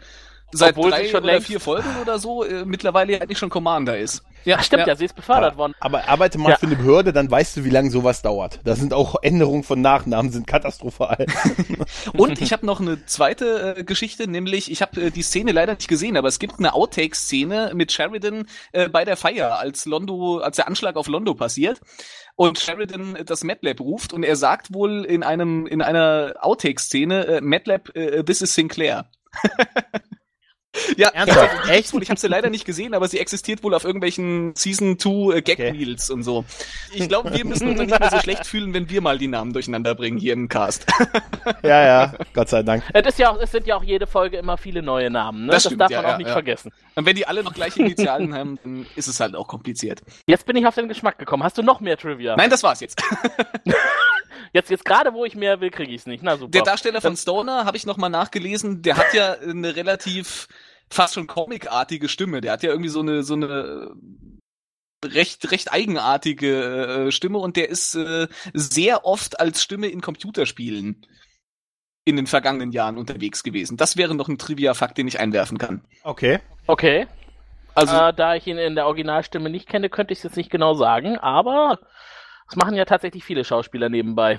seit Obwohl drei schon oder vier Folgen oder so äh, mittlerweile eigentlich schon Commander ist. Ja, Ach, stimmt, ja. ja, sie ist befördert aber, worden. Aber arbeite mal ja. für eine Behörde, dann weißt du, wie lange sowas dauert. Da sind auch Änderungen von Nachnamen, sind katastrophal. Und ich habe noch eine zweite äh, Geschichte, nämlich, ich habe äh, die Szene leider nicht gesehen, aber es gibt eine Outtake-Szene mit Sheridan äh, bei der Feier, als Londo, als der Anschlag auf Londo passiert und Sheridan das MATLAB ruft und er sagt wohl in einem in einer Outtake-Szene äh, MATLAB, äh, this is Sinclair. Ja, Ernsthaft? Echt? Wohl. Ich habe sie leider nicht gesehen, aber sie existiert wohl auf irgendwelchen Season 2 äh, Gag Wheels okay. und so. Ich glaube, wir müssen uns nicht mehr so schlecht fühlen, wenn wir mal die Namen durcheinander bringen hier im Cast. ja, ja, Gott sei Dank. Es, ist ja auch, es sind ja auch jede Folge immer viele neue Namen, ne? Das, das darf man ja, auch nicht ja. vergessen. Und wenn die alle noch gleiche Initialen haben, dann ist es halt auch kompliziert. Jetzt bin ich auf den Geschmack gekommen. Hast du noch mehr Trivia? Nein, das war's jetzt. Jetzt, jetzt gerade, wo ich mehr will, kriege ich es nicht. Na super. Der Darsteller von Stoner, habe ich nochmal nachgelesen, der hat ja eine relativ fast schon comicartige Stimme. Der hat ja irgendwie so eine, so eine recht, recht eigenartige äh, Stimme und der ist äh, sehr oft als Stimme in Computerspielen in den vergangenen Jahren unterwegs gewesen. Das wäre noch ein Trivia-Fakt, den ich einwerfen kann. Okay. Okay. Also, äh, da ich ihn in der Originalstimme nicht kenne, könnte ich es jetzt nicht genau sagen, aber das machen ja tatsächlich viele Schauspieler nebenbei.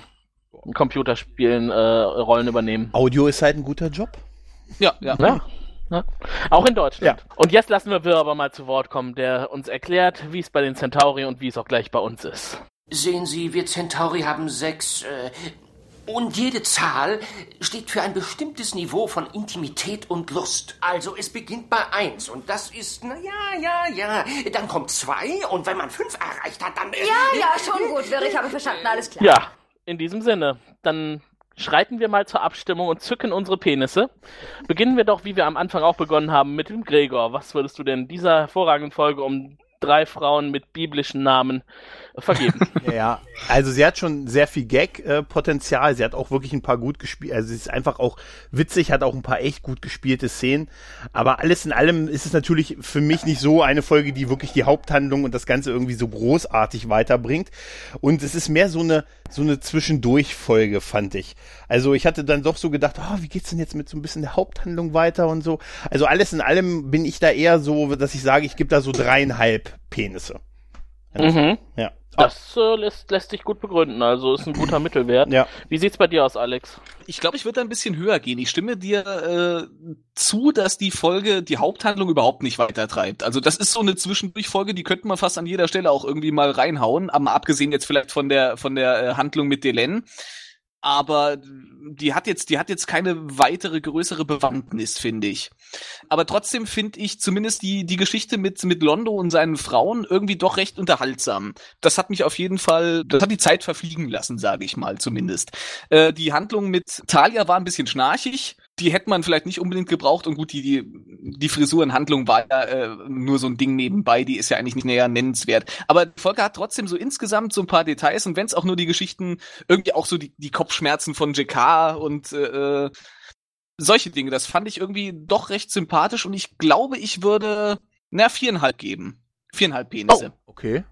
In Computerspielen äh, Rollen übernehmen. Audio ist halt ein guter Job. ja, ja. Ja. ja. Auch in Deutschland. Und jetzt lassen wir Wirr aber mal zu Wort kommen, der uns erklärt, wie es bei den Centauri und wie es auch gleich bei uns ist. Sehen Sie, wir Centauri haben sechs. Äh, und jede Zahl steht für ein bestimmtes Niveau von Intimität und Lust. Also es beginnt bei eins und das ist, na ja, ja, ja. Dann kommt zwei und wenn man fünf erreicht hat, dann. Äh, Ja, ja, schon gut, Wirr, ich habe verstanden, alles klar. Ja, in diesem Sinne, dann schreiten wir mal zur Abstimmung und zücken unsere Penisse. Beginnen wir doch, wie wir am Anfang auch begonnen haben, mit dem Gregor. Was würdest du denn dieser hervorragenden Folge um drei Frauen mit biblischen Namen vergeben? Ja, also sie hat schon sehr viel Gag-Potenzial. sie hat auch wirklich ein paar gut gespielt. Also sie ist einfach auch witzig, hat auch ein paar echt gut gespielte Szenen. Aber alles in allem ist es natürlich für mich nicht so eine Folge, die wirklich die Haupthandlung und das Ganze irgendwie so großartig weiterbringt. Und es ist mehr so eine so eine Zwischendurch-Folge, fand ich. Also ich hatte dann doch so gedacht, oh, wie geht's denn jetzt mit so ein bisschen der Haupthandlung weiter und so. Also alles in allem bin ich da eher so, dass ich sage, ich gebe da so dreieinhalb Penisse. mhm. Ja. Das äh, lässt, lässt sich gut begründen, also ist ein guter Mittelwert. Ja. Wie sieht's bei dir aus, Alex? Ich glaube, ich würde da ein bisschen höher gehen. Ich stimme dir äh, zu, dass die Folge die Haupthandlung überhaupt nicht weitertreibt. Also das ist so eine Zwischendurchfolge, die könnte man fast an jeder Stelle auch irgendwie mal reinhauen, aber abgesehen jetzt vielleicht von der von der äh, Handlung mit Delen. Aber die hat jetzt, die hat jetzt keine weitere größere Bewandtnis, finde ich. Aber trotzdem finde ich zumindest die, die Geschichte mit, mit Londo und seinen Frauen irgendwie doch recht unterhaltsam. Das hat mich auf jeden Fall, das hat die Zeit verfliegen lassen, sage ich mal zumindest. Äh, die Handlung mit Talia war ein bisschen schnarchig. Die hätte man vielleicht nicht unbedingt gebraucht und gut, die, die, die Frisurenhandlung war ja äh, nur so ein Ding nebenbei, die ist ja eigentlich nicht näher nennenswert. Aber Folge hat trotzdem so insgesamt so ein paar Details und wenn es auch nur die Geschichten, irgendwie auch so die, die Kopfschmerzen von JK und äh, solche Dinge, das fand ich irgendwie doch recht sympathisch und ich glaube, ich würde, na, viereinhalb geben. Viereinhalb Penisse. Okay.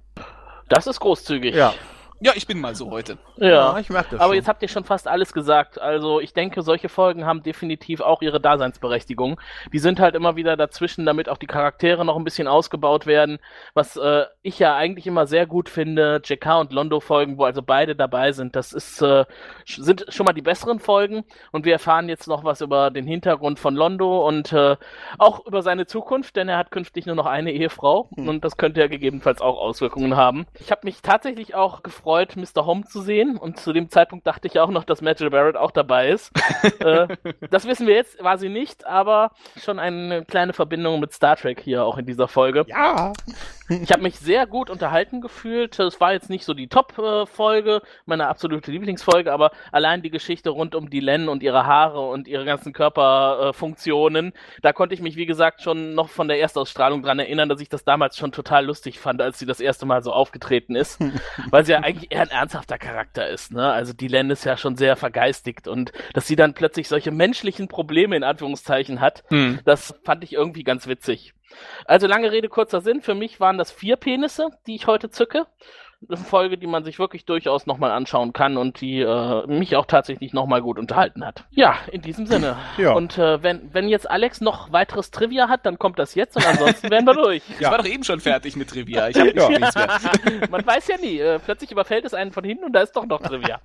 Das ist großzügig. Ja. Ja, ich bin mal so heute. Ja. ich merke das Aber schon. jetzt habt ihr schon fast alles gesagt. Also ich denke, solche Folgen haben definitiv auch ihre Daseinsberechtigung. Die sind halt immer wieder dazwischen, damit auch die Charaktere noch ein bisschen ausgebaut werden. Was äh, ich ja eigentlich immer sehr gut finde, JK und Londo-Folgen, wo also beide dabei sind, das ist, äh, sind schon mal die besseren Folgen. Und wir erfahren jetzt noch was über den Hintergrund von Londo und äh, auch über seine Zukunft, denn er hat künftig nur noch eine Ehefrau und das könnte ja gegebenenfalls auch Auswirkungen haben. Ich habe mich tatsächlich auch gefreut, Mr. Home zu sehen und zu dem Zeitpunkt dachte ich auch noch, dass Major Barrett auch dabei ist. äh, das wissen wir jetzt, war sie nicht, aber schon eine kleine Verbindung mit Star Trek hier auch in dieser Folge. Ja. Ich habe mich sehr gut unterhalten gefühlt. Es war jetzt nicht so die Top-Folge, meine absolute Lieblingsfolge, aber allein die Geschichte rund um die Len und ihre Haare und ihre ganzen Körperfunktionen, da konnte ich mich, wie gesagt, schon noch von der Erstausstrahlung dran erinnern, dass ich das damals schon total lustig fand, als sie das erste Mal so aufgetreten ist, weil sie ja eigentlich eher ein ernsthafter Charakter ist. Ne? Also die Len ist ja schon sehr vergeistigt und dass sie dann plötzlich solche menschlichen Probleme in Anführungszeichen hat, Hm. das fand ich irgendwie ganz witzig. Also lange Rede, kurzer Sinn. Für mich waren das vier Penisse, die ich heute zücke. Eine Folge, die man sich wirklich durchaus nochmal anschauen kann und die äh, mich auch tatsächlich nochmal gut unterhalten hat. Ja, in diesem Sinne. Ja. Und äh, wenn, wenn jetzt Alex noch weiteres Trivia hat, dann kommt das jetzt und ansonsten werden wir durch. Ich war doch eben schon fertig mit Trivia. Ich hab Ja. nichts mehr. Man weiß ja nie. Äh, plötzlich überfällt es einen von hinten und da ist doch noch Trivia.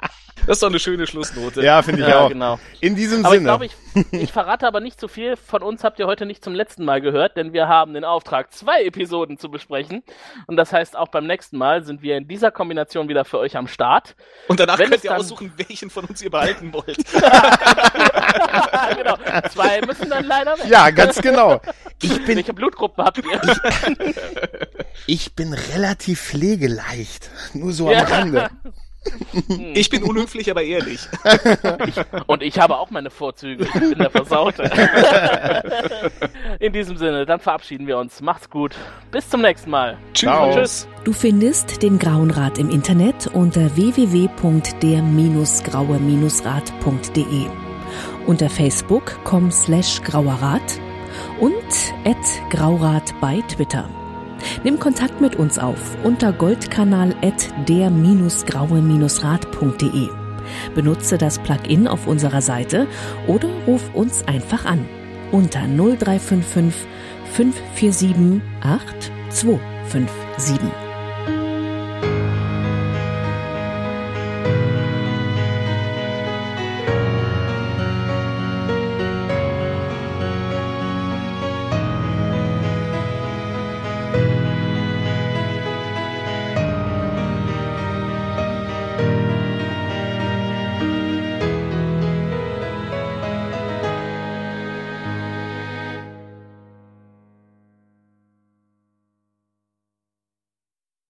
Das ist doch eine schöne Schlussnote. Ja, finde ich ja, auch. genau. In diesem Aber ich Sinne. glaube, ich, ich verrate aber nicht zu viel. Von uns habt ihr heute nicht zum letzten Mal gehört, denn wir haben den Auftrag, zwei Episoden zu besprechen. Und das heißt, auch beim nächsten Mal sind wir in dieser Kombination wieder für euch am Start. Und danach Wenn könnt ihr dann- aussuchen, welchen von uns ihr behalten wollt. genau. Zwei müssen dann leider weg. ja, ganz genau. Ich bin, Welche Blutgruppe habt ihr? ich bin relativ pflegeleicht. Nur so Ja. am Rande. Ich bin unhöflich, aber ehrlich. Und ich habe auch meine Vorzüge. Ich bin der Versaute. In diesem Sinne, dann verabschieden wir uns. Macht's gut. Bis zum nächsten Mal. Tschüss. Du findest den Grauen Rat im Internet unter www.der-graue-rat.de, unter facebook.com slash grauerrat und at graurat bei Twitter. Nimm Kontakt mit uns auf unter goldkanal.der-graue-rat.de. Benutze das Plugin auf unserer Seite oder ruf uns einfach an unter 0355 547 8257.